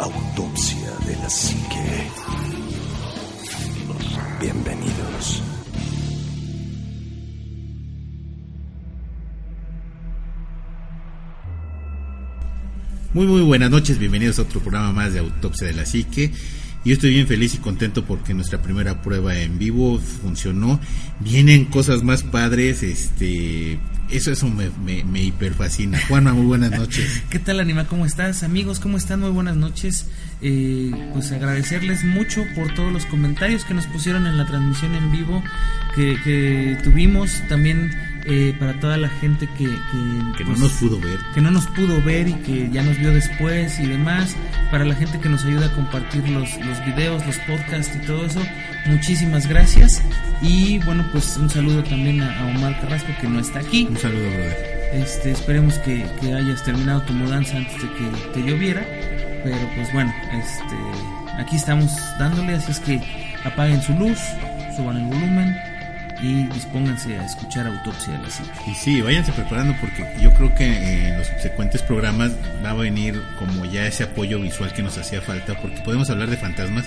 Autopsia de la Psique. Bienvenidos. Muy muy buenas noches, bienvenidos a otro programa más de Autopsia de la Psique. Yo estoy bien feliz y contento porque nuestra primera prueba en vivo funcionó. Vienen cosas más padres, este, eso eso me, me, me hiperfascina. Juana, muy buenas noches. ¿Qué tal, Anima? ¿Cómo estás? Amigos, ¿cómo están? Muy buenas noches. Eh, pues agradecerles mucho por todos los comentarios que nos pusieron en la transmisión en vivo que, que tuvimos. También eh, para toda la gente que, que, Que no pues, nos pudo ver. que no nos pudo ver y que ya nos vio después y demás, para la gente que nos ayuda a compartir los, los videos, los podcasts y todo eso, muchísimas gracias. Y bueno, pues un saludo también a, a Omar Carrasco que no está aquí. Un saludo, brother. Este, esperemos que, que hayas terminado tu mudanza antes de que te lloviera. Pero pues bueno, este, aquí estamos dándole, así es que apaguen su luz, suban el volumen y dispónganse a escuchar Autopsia la Psique. Y sí, váyanse preparando porque yo creo que en los subsecuentes programas va a venir como ya ese apoyo visual que nos hacía falta, porque podemos hablar de fantasmas,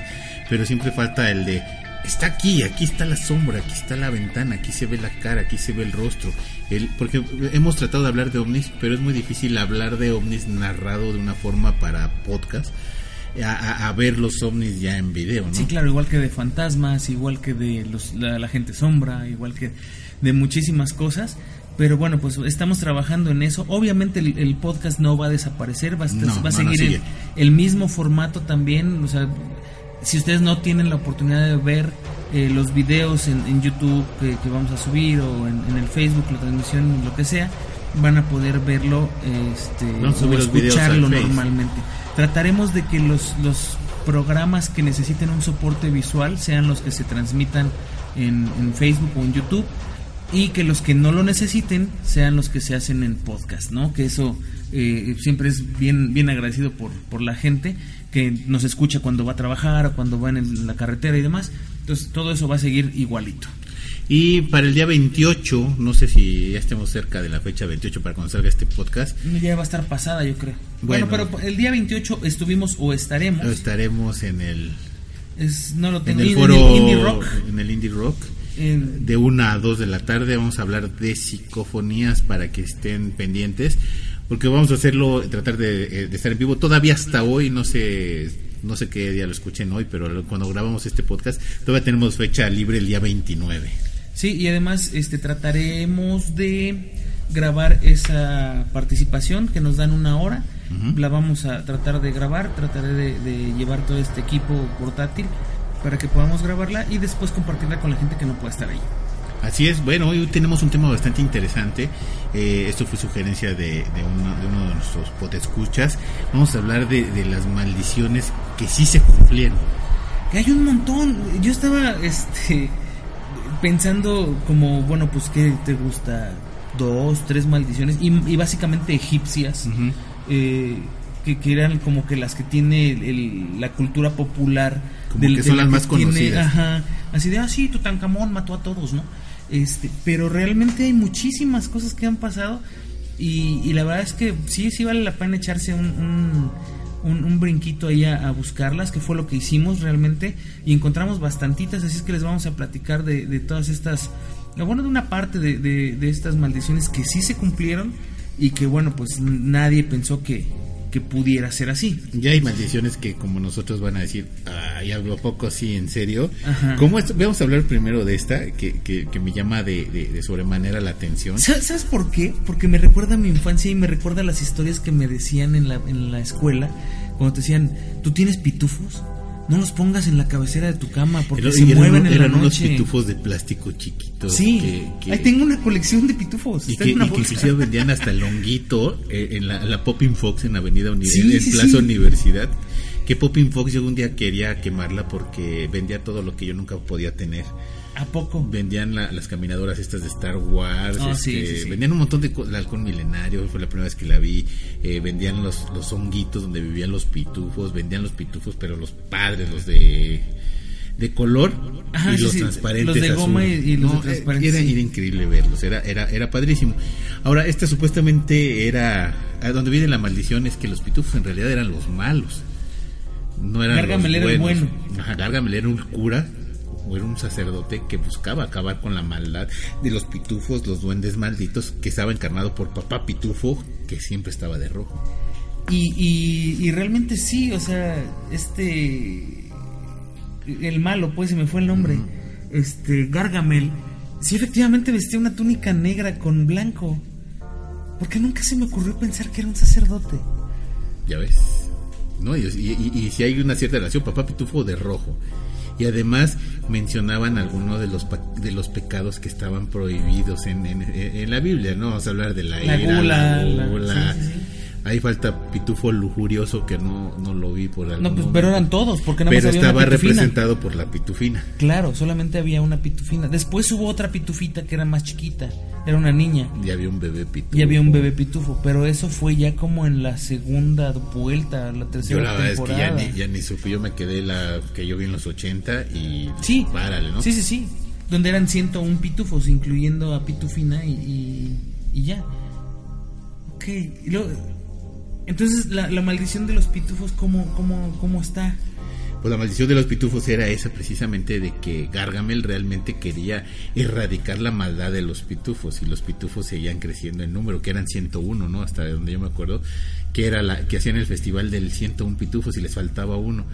pero siempre falta el de está aquí, aquí está la sombra, aquí está la ventana, aquí se ve la cara, aquí se ve el rostro. El, porque hemos tratado de hablar de ovnis, pero es muy difícil hablar de ovnis narrado de una forma para podcast. A, ver los ovnis ya en video, ¿no? Sí, claro, igual que de fantasmas, igual que de los, la, la gente sombra, igual que de muchísimas cosas. Pero bueno, pues estamos trabajando en eso. Obviamente el, el podcast no va a desaparecer, va a, estar- No, va a no, no, seguir el, el mismo formato también. O sea, si ustedes no tienen la oportunidad de ver eh, los videos en, en YouTube que, que vamos a subir o en, en el Facebook, la transmisión, lo que sea, van a poder verlo este, o escucharlo al Face. Trataremos de que los, los programas que necesiten un soporte visual sean los que se transmitan en, en Facebook o en YouTube y que los que no lo necesiten sean los que se hacen en podcast, ¿no? Que eso eh, siempre es bien, bien agradecido por, por la gente que nos escucha cuando va a trabajar o cuando va en la carretera y demás. Entonces todo eso va a seguir igualito. Y para el día 28, no sé si ya estemos cerca de la fecha 28 para cuando salga este podcast, Ya va a estar pasada, yo creo. Bueno, Bueno. pero el día 28 estuvimos o estaremos. estaremos en el, Es, no lo en tengo. el en foro Indie Rock. en el Indie Rock. en- De 1 a 2 de la tarde vamos a hablar de psicofonías para que estén pendientes. Porque vamos a hacerlo, tratar de, eh, de estar en vivo. Todavía hasta hoy, no sé, no sé qué día lo escuchen hoy, pero cuando grabamos este podcast, todavía tenemos fecha libre el día 29. Sí, y además este trataremos de grabar esa participación que nos dan una hora. La vamos a tratar de grabar, trataré de, de llevar todo este equipo portátil para que podamos grabarla y después compartirla con la gente que no pueda estar ahí. Así es, bueno, hoy tenemos un tema bastante interesante. Eh, esto fue sugerencia de, de, uno, de uno de nuestros potescuchas. Vamos a hablar de, de las maldiciones que sí se cumplieron. Que hay un montón. Yo estaba este pensando como, bueno, pues que te gusta dos, tres maldiciones y, y básicamente egipcias. eh, que, que eran como que las que tiene el- el- la cultura popular Como que de son la las más tiene- conocidas. ajá, así de ah sí Tutankamón mató a todos no este pero realmente hay muchísimas cosas que han pasado y, y la verdad es que sí sí vale la pena echarse un, un, un- un brinquito ahí a, buscarlas que fue lo que hicimos realmente y encontramos bastantitas así es que les vamos a platicar de, de todas estas bueno de una parte de, de- de estas maldiciones que sí se cumplieron y que bueno pues nadie pensó que, que pudiera ser así Ya hay maldiciones que como nosotros van a decir, ay, ¿a poco sí, en serio? Ajá. ¿Cómo es? Vamos a hablar primero de esta, que, que, que me llama de, de, de sobremanera la atención. ¿Sa- ¿Sabes por qué? Porque me recuerda a mi infancia y me recuerda a las historias que me decían en la, en la escuela cuando te decían, ¿tú tienes pitufos? No los pongas en la cabecera de tu cama porque Pero- se eran- mueven en eran la unos noche. pitufos de plástico chiquitos. Sí, que- que- ahí tengo una colección de pitufos. Y que, y que inclusive vendían hasta el honguito eh, en la, la Popping Fox en Avenida Sí, en sí, Plaza sí. Universidad. Que Popping Fox yo un día quería quemarla porque vendía todo lo que yo nunca podía tener. ¿A poco? Vendían la- las caminadoras estas de Star Wars, este, sí, sí, sí. vendían un montón de el halcón milenario, fue la primera vez que la vi, eh, vendían los, los honguitos donde vivían los pitufos, vendían los pitufos, pero los padres, los de de color Ajá, y los sí, transparentes los de goma y- y los de No, eh, transparentes, era, era increíble verlos era era era padrísimo ahora esta supuestamente era a donde viene la maldición es que los pitufos en realidad eran los malos no eran Gargamel los era el buenos. bueno. Ajá, Gargamel era un cura o era un sacerdote que buscaba acabar con la maldad de los pitufos, los duendes malditos, que estaba encarnado por papá pitufo, que siempre estaba de rojo. Y, y, y realmente sí, o sea, este. El malo, pues se me fue el nombre. Este, Gargamel. Sí, efectivamente vestía una túnica negra con blanco. Porque nunca se me ocurrió pensar que era un sacerdote. Ya ves. ¿No? Y, y, y, y si hay una cierta relación, papá pitufo de rojo. Y además mencionaban algunos de los de los pecados que estaban prohibidos en, en, en la Biblia, ¿no? Vamos a hablar de la, La ira, gula, la la- gula. sí, sí, sí. Ahí falta pitufo lujurioso que no, no lo vi por algún No, pues, pero eran todos, porque nada Pero había estaba una representado por la pitufina. Claro, solamente había una pitufina. Después hubo otra pitufita que era más chiquita. Era una niña. Y había un bebé pitufo. Y había un bebé pitufo. Pero eso fue ya como en la segunda vuelta, la tercera Yo la verdad es que ya ni, ya ni supe, yo me quedé la que yo vi en los 80 y Sí. párale, ¿no? Sí, sí, sí. Donde eran 101 pitufos, incluyendo a Pitufina y, y, y ya. Ok. y luego- entonces, la, la maldición de los pitufos, ¿cómo, cómo, cómo está? Pues la maldición de los pitufos era esa precisamente de que Gargamel realmente quería erradicar la maldad de los pitufos y los pitufos seguían creciendo en número, que eran 101, ¿no? Hasta donde yo me acuerdo, que era la que hacían el festival del 101 pitufos y les faltaba uno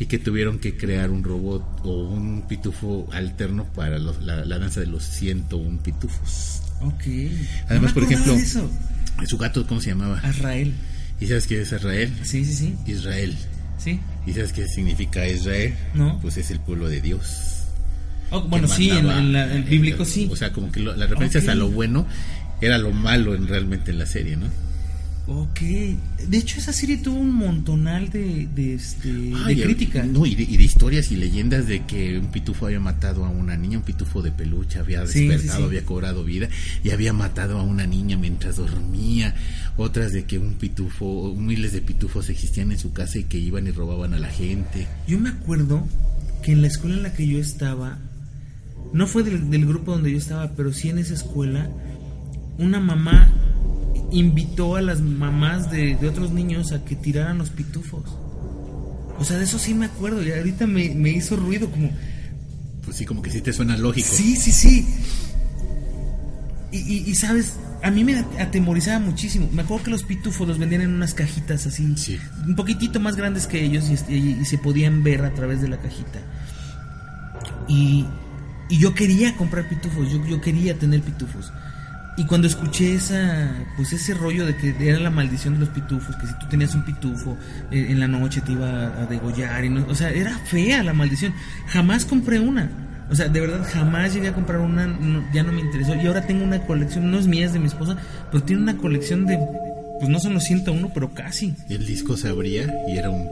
y que tuvieron que crear un robot o un pitufo alterno para los- la, la danza de los 101 pitufos. Ok. Además, por ejemplo, su gato, ¿cómo se llamaba? Azrael. ¿Y sabes qué es Israel? Sí, sí, sí. Israel. Sí. ¿Y sabes qué significa Israel? No. Pues es el pueblo de Dios. Oh, bueno, sí, en, en la- eh, bíblico sí. O sea, como que lo- las referencias Ok. a lo bueno era lo malo en realmente en la serie, ¿no? Ok. De hecho, esa serie tuvo un montonal de, de, este, de crítica. No, y de, y de historias y leyendas de que un pitufo había matado a una niña, un pitufo de peluche había Sí, sí, despertado, sí. había cobrado vida y había matado a una niña mientras dormía. Otras de que un pitufo, miles de pitufos existían en su casa y que iban y robaban a la gente. Yo me acuerdo que en la escuela en la que yo estaba, no fue del, del grupo donde yo estaba, pero sí en esa escuela, una mamá invitó a las mamás de, de otros niños a que tiraran los pitufos. O sea, de eso sí me acuerdo y ahorita me, me hizo ruido como... Pues sí, como que sí te suena lógico. Sí, sí, sí. Y, y- y, sabes, a mí me atemorizaba muchísimo. Me acuerdo que los pitufos los vendían en unas cajitas así, Sí. un poquitito más grandes que ellos y, este, y- se podían ver a través de la cajita. Y, y yo quería comprar pitufos, yo, yo quería tener pitufos. Y cuando escuché esa, pues ese rollo de que era la maldición de los pitufos, que si tú tenías un pitufo eh, en la noche te iba a, degollar, y no, o sea, era fea la maldición. Jamás compré una. O sea, de verdad jamás llegué a comprar una, no- ya no me interesó. Y ahora tengo una colección, no es mía, es de mi esposa, pero tiene una colección de, pues no son los 101, pero casi. El disco se abría y era un,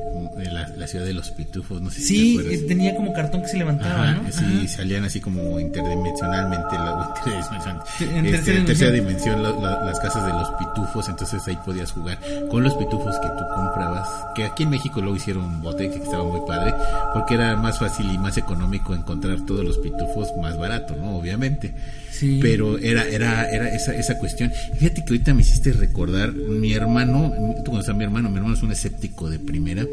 la, la ciudad de los pitufos, no sé si Sí, te acuerdas. eh, tenía como cartón que se levantaba, Ajá, ¿no? sí, Ajá. salían así como interdimensionalmente, la, interdimensional- En este, tercera en tercera dimensión. dimensión la- la- las casas de los pitufos, entonces ahí podías jugar con los pitufos que tú comprabas, que aquí en México luego hicieron un bote que estaba muy padre, porque era más fácil y más económico encontrar todos los pitufos más barato, ¿no? Obviamente. Sí. Pero era, era, era esa, esa cuestión. Fíjate que ahorita me hiciste recordar, mi hermano, tú conoces a mi hermano, mi hermano es un escéptico de primera,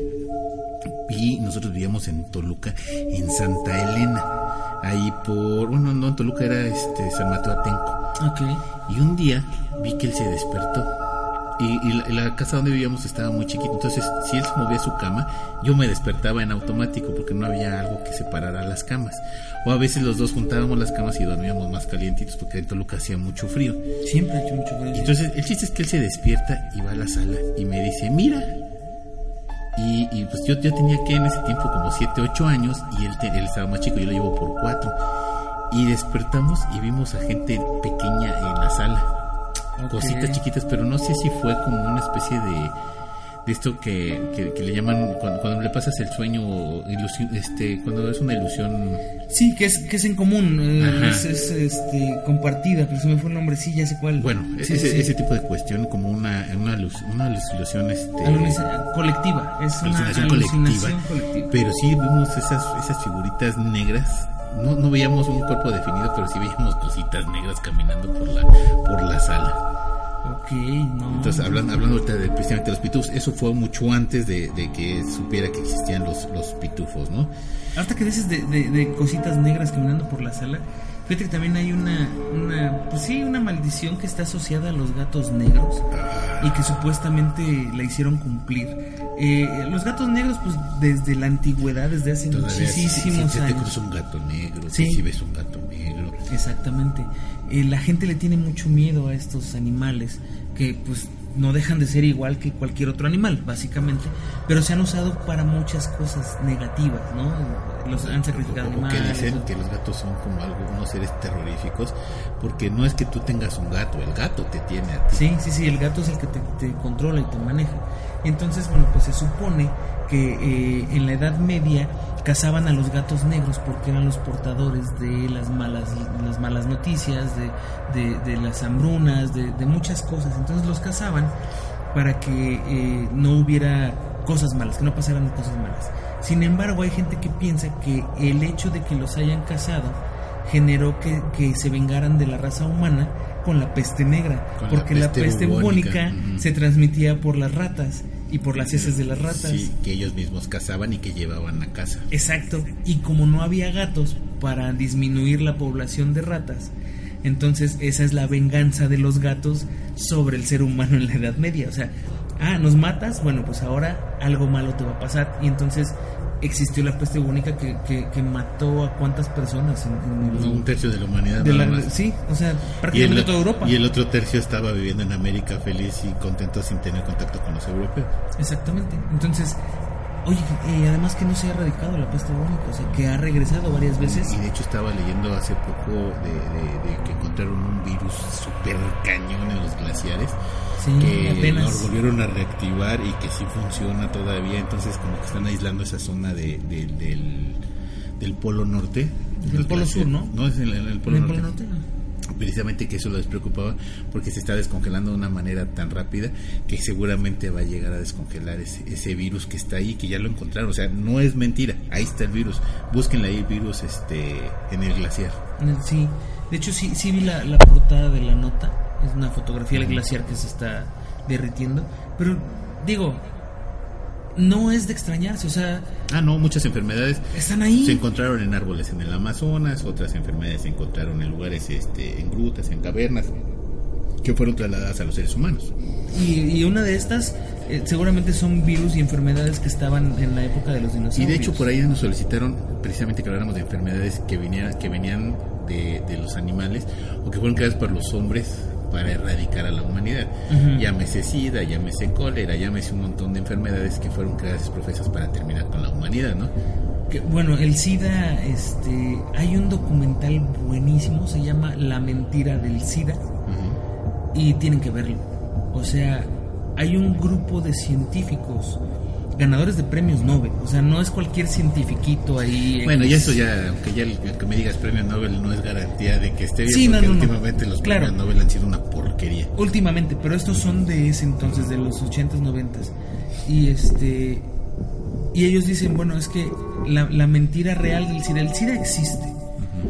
y nosotros vivíamos en Toluca, en Santa Elena, ahí por, bueno, no en Toluca era este San Mateo Atenco. Y un día vi que él se despertó. Y, y la, y la casa donde vivíamos estaba muy chiquita. Entonces, si él se movía su cama, yo me despertaba en automático porque no había algo que separara las camas. O a veces los dos juntábamos las camas y dormíamos más calientitos porque en Toluca hacía mucho frío. Siempre ha hecho mucho frío. Entonces, el chiste es que él se despierta y va a la sala y me dice, mira. Y, y, pues yo, yo tenía que en ese tiempo como 7, 8 años y él, te- él estaba más chico, yo lo llevo por 4. Y despertamos y vimos a gente pequeña en la sala. Cositas chiquitas, pero no sé si fue como una especie de, de esto que, que, que le llaman cuando, cuando le pasas el sueño, ilusión, este, cuando es una ilusión Sí, que es, que es en común, eh, es, es, este, compartida, pero se me fue el nombre, sí, ya sé cuál. Bueno, Sí, ese, sí. ese tipo de cuestión como una, una, luz- una ilusión este, Alucina- colectiva, es una alucinación alucinación colectiva, colectiva. pero sí vimos esas, esas figuritas negras. No, no veíamos un cuerpo definido, pero sí veíamos cositas negras caminando por la, por la sala. Ok, no. Entonces, hablando, hablando ahorita de, precisamente los pitufos, eso fue mucho antes de, de que supiera que existían los, los pitufos, ¿no? Hasta que dices de, de, de cositas negras caminando por la sala, fíjate que también hay una, una, pues sí, una maldición que está asociada a los gatos negros y que supuestamente la hicieron cumplir. Eh, los gatos negros, pues desde la antigüedad, desde hace Todavía, si, si- muchísimos si te años. cruza un gato negro, Sí. si ves un gato negro. Exactamente. Eh, la gente le tiene mucho miedo a estos animales que pues no dejan de ser igual que cualquier otro animal, básicamente, pero se han usado para muchas cosas negativas, ¿no? Los han sacrificado O que animales. dicen o- que los gatos son como algo, unos seres terroríficos, porque no es que tú tengas un gato, el gato te tiene a ti. Sí, sí, sí, el gato es el que te, te controla y te maneja. Entonces, bueno, pues se supone que eh, en la Edad Media cazaban a los gatos negros porque eran los portadores de las malas, las malas noticias, de, de- de las hambrunas, de, de muchas cosas. Entonces los cazaban para que eh, no hubiera cosas malas, que no pasaran cosas malas. Sin embargo, hay gente que piensa que el hecho de que los hayan cazado generó que, que se vengaran de la raza humana con la peste negra, Con la porque la peste peste, bubónica, se transmitía por las ratas y por las heces de las ratas. Sí, que ellos mismos cazaban y que llevaban a casa. Exacto, y como no había gatos para disminuir la población de ratas, entonces esa es la venganza de los gatos sobre el ser humano en la Edad Media. O sea, ah, nos matas, bueno, pues ahora algo malo te va a pasar. Y entonces existió la peste bubónica que, que, que mató a cuántas personas en, en el- un tercio de la humanidad. de la- sí, o sea, prácticamente el, toda Europa. y el otro tercio estaba viviendo en América feliz y contento sin tener contacto con los europeos. Exactamente. Entonces, oye, eh, además que no se ha erradicado la peste bubónica, o sea, que ha regresado varias veces. Y de hecho estaba leyendo hace poco de, de- de que encontraron un virus súper cañón en los glaciares Sí, que apenas. lo volvieron a reactivar y que sí funciona todavía. Entonces como que están aislando esa zona de, de- del, del polo norte. Del Los polo sur, glaciares. ¿no? No, es en el, en el polo ¿En el norte. Polo Norte? Precisamente que eso les preocupaba porque se está descongelando de una manera tan rápida que seguramente va a llegar a descongelar ese, ese virus que está ahí, que ya lo encontraron. O sea, no es mentira, ahí está el virus. Búsquenle ahí el virus este, en el glaciar. Sí, de hecho sí, sí vi la, la portada de la nota, es una fotografía del glaciar que se está derritiendo, pero digo, no es de extrañarse, o sea, Ah, no, muchas enfermedades están ahí. se encontraron en árboles en el Amazonas, otras enfermedades se encontraron en lugares, este, en grutas, en cavernas, que fueron trasladadas a los seres humanos. Y, y una de estas eh, seguramente son virus y enfermedades que estaban en la época de los dinosaurios. Y de hecho por ahí nos solicitaron precisamente que habláramos de enfermedades que vinieran, que venían de, de los animales o que fueron creadas por los hombres para erradicar a la humanidad. Ujú. Llámese SIDA, llámese cólera, llámese un montón de enfermedades que fueron creadas profesas para terminar con la humanidad, ¿no? Que, bueno, el SIDA, este, hay un documental buenísimo, se llama La mentira del SIDA. Y tienen que verlo. O sea, hay un grupo de científicos ganadores de premios Nobel. O sea, no es cualquier cientifiquito ahí. Bueno, ya eso ya, aunque ya el, el que me digas premio Nobel no es garantía de que esté bien, Sí, porque no, no. últimamente los Claro. premios Nobel han sido una porquería. Últimamente, pero estos son de ese entonces, de los 80s, 90s. Y este. Y ellos dicen, bueno, es que la, la mentira real del SIDA, el SIDA existe.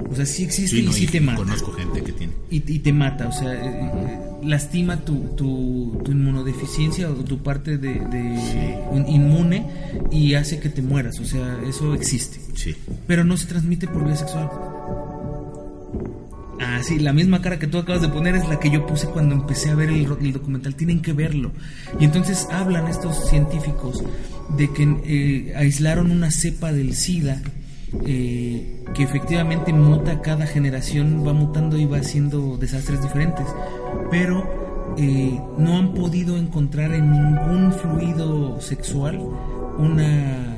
O sea, sí existe y sí te mata. Conozco gente que tiene. y, y te mata, o sea, eh, lastima tu, tu, tu inmunodeficiencia o tu parte de, de un- inmune y hace que te mueras, o sea, eso existe. Sí. Pero no se transmite por vía sexual. Ah, sí, la misma cara que tú acabas de poner es la que yo puse cuando empecé a ver el, el documental. Tienen que verlo. Y entonces hablan estos científicos de que eh, aislaron una cepa del SIDA eh, que efectivamente muta cada generación, va mutando y va haciendo desastres diferentes. Pero eh, no han podido encontrar en ningún fluido sexual una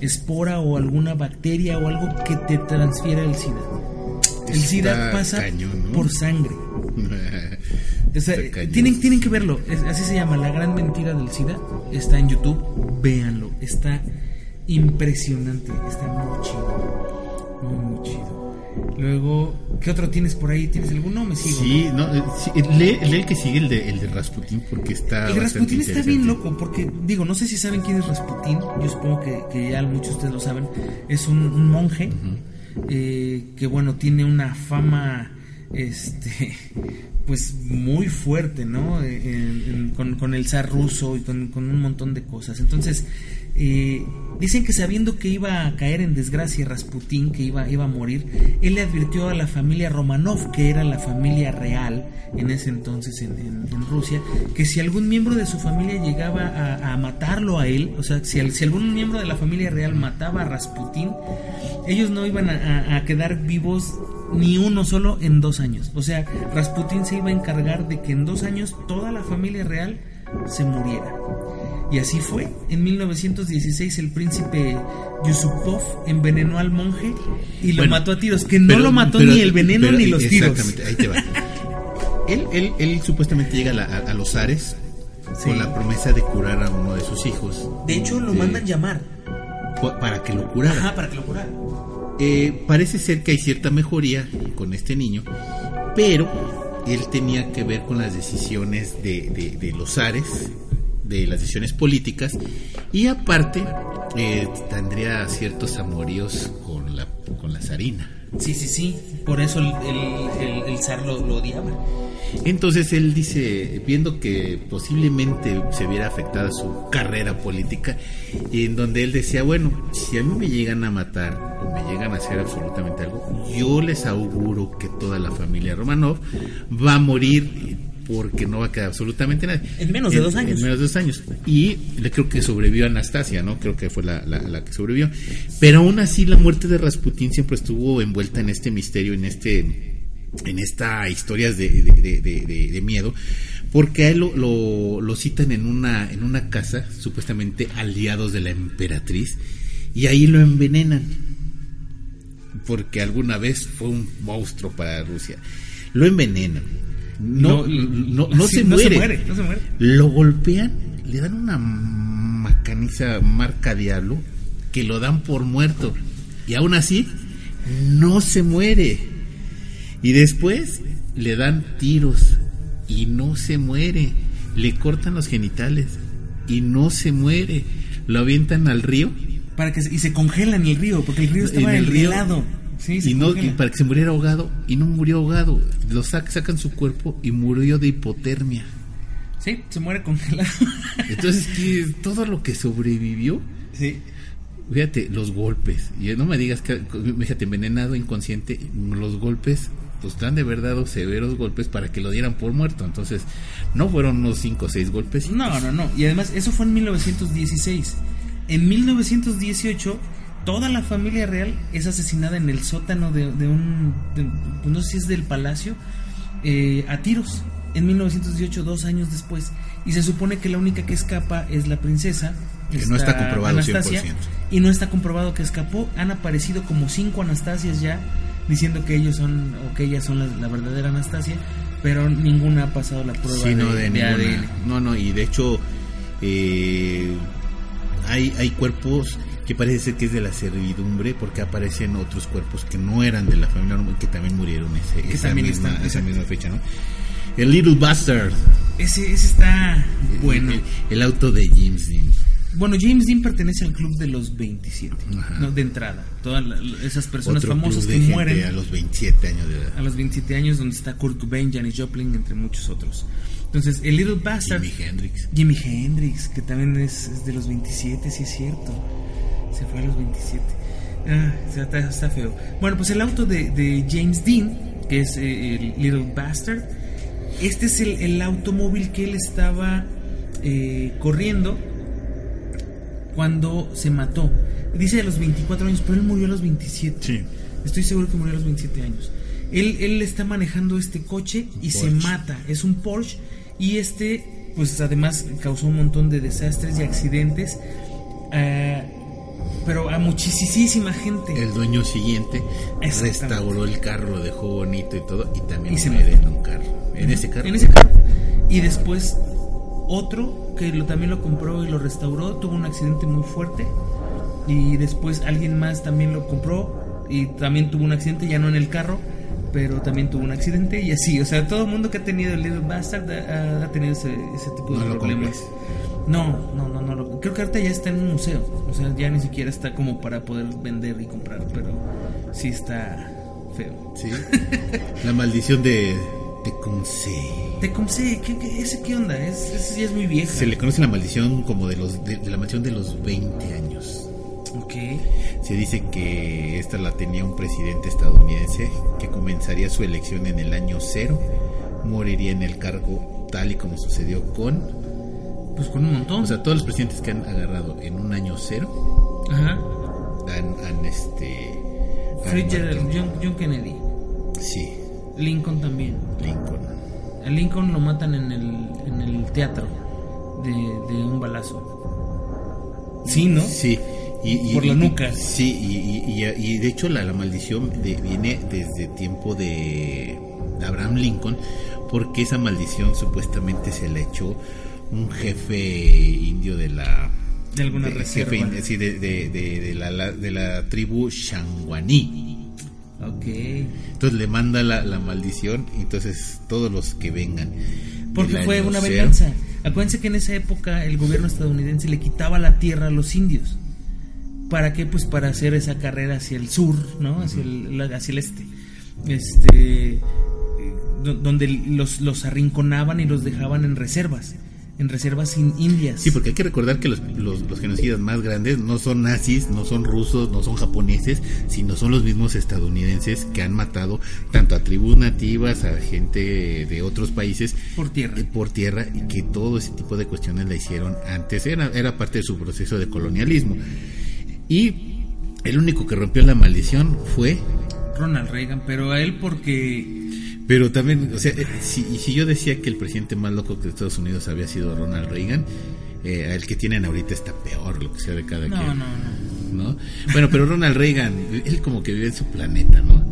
espora o alguna bacteria o algo que te transfiera el SIDA. El SIDA pasa cañón, ¿no? por sangre. O sea, tienen, tienen que verlo. Es- así se llama, La Gran Mentira del SIDA. Está en YouTube. Véanlo. Está impresionante. Está muy chido. Muy, muy chido. Luego, ¿qué otro tienes por ahí? ¿Tienes alguno? Me sigo. Sí, no, eh, sí, eh, lee, lee el que sigue, el de, el de Rasputín, porque está. El Rasputín está bien loco porque, digo, no sé si saben quién es Rasputín, yo supongo que, que ya muchos de ustedes lo saben, es un, un monje eh, que, bueno, tiene una fama este pues muy fuerte, ¿no? Eh, en- en- con, con el zar ruso y con, con un montón de cosas. Entonces, dicen que sabiendo que iba a caer en desgracia Rasputín, que iba, iba a morir, él le advirtió a la familia Romanov, que era la familia real en ese entonces en, Rusia, que si algún miembro de su familia llegaba a, matarlo a él, o sea, si, si algún miembro de la familia real mataba a Rasputín, ellos no iban a quedar vivos ni uno solo en dos años. O sea, Rasputín se iba a encargar de que en dos años toda la familia real se muriera. Y así fue. En 1916 el príncipe Yusupov envenenó al monje y lo Bueno, mató a tiros. Que no pero- lo mató pero- ni el veneno pero- ni los tiros. Exactamente, ahí te va. él, él, él supuestamente llega a, la- a- los Ares Sí. con la promesa de curar a uno de sus hijos. De hecho, lo Eh, mandan llamar. Para que lo curara. Ajá, para que lo curara. Eh, parece ser que hay cierta mejoría con este niño, pero él tenía que ver con las decisiones de, de- de los Ares, de las decisiones políticas, y aparte eh, tendría ciertos amoríos con la, con la zarina. Sí, sí, sí. Por eso el, el, el- el zar lo, lo odiaba. Entonces él dice, viendo que posiblemente se viera afectada su carrera política, en donde él decía, bueno, si a mí me llegan a matar o me llegan a hacer absolutamente algo, yo les auguro que toda la familia Romanov va a morir porque no va a quedar absolutamente nadie. En menos de dos años. En menos de dos años. Y le creo que sobrevivió Anastasia, ¿no? Creo que fue la, la- la que sobrevivió. Pero aún así la muerte de Rasputín siempre estuvo envuelta en este misterio, en este en esta historias de- de miedo, porque a él lo, lo- lo citan en una, en una casa, supuestamente aliados de la emperatriz, y ahí lo envenenan, porque alguna vez fue un monstruo para Rusia. Lo envenenan. No, no, no sí, se, muere. no se muere. Lo golpean, le dan una macaniza marca diablo, que lo dan por muerto. Y aún así, no se muere. Y después le dan tiros y no se muere. Le cortan los genitales y no se muere. Lo avientan al río Para que se- y se congela en el río, porque el río estaba en el río helado. Sí, y no y para que se muriera ahogado y no murió ahogado. Lo sac- sacan su cuerpo y murió de hipotermia. Sí, se muere congelado. Entonces, todo lo que sobrevivió, sí. fíjate, los golpes. Y no me digas que, fíjate, envenenado, inconsciente, los golpes, pues están de verdad severos golpes para que lo dieran por muerto. Entonces, no fueron unos 5 o 6 golpes. No, no, no. Y además, eso fue en 1916. En 1918, toda la familia real es asesinada en el sótano de, de un. de- no sé si es del palacio, eh, a tiros. En 1918, dos años después. Y se supone que la única que escapa es la princesa. Que no está comprobado 100%. Y no está comprobado que escapó. Han aparecido como cinco Anastasias ya, diciendo que ellos son, o que ellas son la, la verdadera Anastasia. Pero ninguna ha pasado la prueba Sí, de, no, de de ninguna. ADN. No, no, y de hecho, eh, hay, hay cuerpos que parece ser que es de la servidumbre, porque aparecen otros cuerpos que no eran de la familia normal, que también murieron ese, Que esa, también misma, están, esa misma fecha, ¿no? El Little Bastard. Ese, ese está bueno. El, el auto de James Dean. Bueno, James Dean pertenece al club de los 27, Ajá. no, de entrada. Todas la- esas personas Otro famosas club que de gente mueren a los 27 años de edad. a los 27 años, donde está Kurt Cobain, Janis Joplin, entre muchos otros. Entonces, el Little Bastard, Jimi Hendrix. Jimi Hendrix, que también es, es de los 27, sí es cierto. Se fue a los 27. Ah, está, está- feo. Bueno, pues el auto de, de James Dean, que es eh, el Little Bastard, este es el, el automóvil que él estaba eh, corriendo cuando se mató. Dice a los 24 años, pero él murió a los 27. Sí. Estoy seguro que murió a los 27 años. Él, él está manejando este coche y se mata. Es un Porsche y este, pues además causó un montón de desastres y accidentes. ah, pero a muchísima gente. El dueño siguiente restauró el carro, lo dejó bonito y todo, y también Y se mató. en un carro. En ese carro. En ese carro. Y después otro que lo, también lo compró y lo restauró, tuvo un accidente muy fuerte. Y después alguien más también lo compró y también tuvo un accidente, ya no en el carro, pero también tuvo un accidente y así. O sea, todo el mundo que ha tenido el Little Bastard ha, ha tenido ese, ese tipo No de problemas. compres. No, no, no, no. lo- creo que ahorita ya está en un museo. O sea, ya ni siquiera está como para poder vender y comprar, pero sí está feo. Sí. La maldición de Tecumseh. Tecumseh, ¿qué, qué, ese qué onda? Es, ese ya es muy vieja. Se le conoce la maldición como de los de, de la maldición de los 20 años. Ok. Se dice que esta la tenía un presidente estadounidense que comenzaría su elección en el año cero, moriría en el cargo tal y como sucedió con, Pues con un montón. o sea, todos los presidentes que han agarrado en un año cero Ajá. han, han este, muerto. John, John Kennedy. sí, Lincoln también. Lincoln, A Lincoln lo matan en el, en el teatro de, de un balazo. Sí, ¿no? sí. Y, y- Por la y- nuca. Sí, y, y- y- y de hecho la, la maldición de- viene desde tiempo de Abraham Lincoln, porque esa maldición supuestamente se la echó un jefe indio de la De alguna de- reserva. jefe sí, de, de- la, de la tribu Shanguaní. Ok. Entonces le manda la, la maldición, y entonces todos los que vengan. Porque fue una cero- venganza. Acuérdense que en esa época el gobierno estadounidense le quitaba la tierra a los indios. ¿Para qué? Pues para hacer esa carrera hacia el sur, ¿no? Hacia el, hacia el este. Este. eh, do- Donde los, los arrinconaban y los dejaban en reservas. En reservas in- indias. Sí, porque hay que recordar que los, los, los genocidas más grandes no son nazis, no son rusos, no son japoneses, sino son los mismos estadounidenses que han matado tanto a tribus nativas, a gente de otros países Por tierra. eh, por tierra y que todo ese tipo de cuestiones la hicieron antes, era, era parte de su proceso de colonialismo. Y el único que rompió la maldición fue Ronald Reagan, pero a él porque Pero también, o sea, eh, si, y si yo decía que el presidente más loco de Estados Unidos había sido Ronald Reagan, eh, el que tienen ahorita está peor, lo que sea de cada no, quien. no, no. ¿no? Bueno, pero Ronald Reagan, él como que vive en su planeta, ¿no?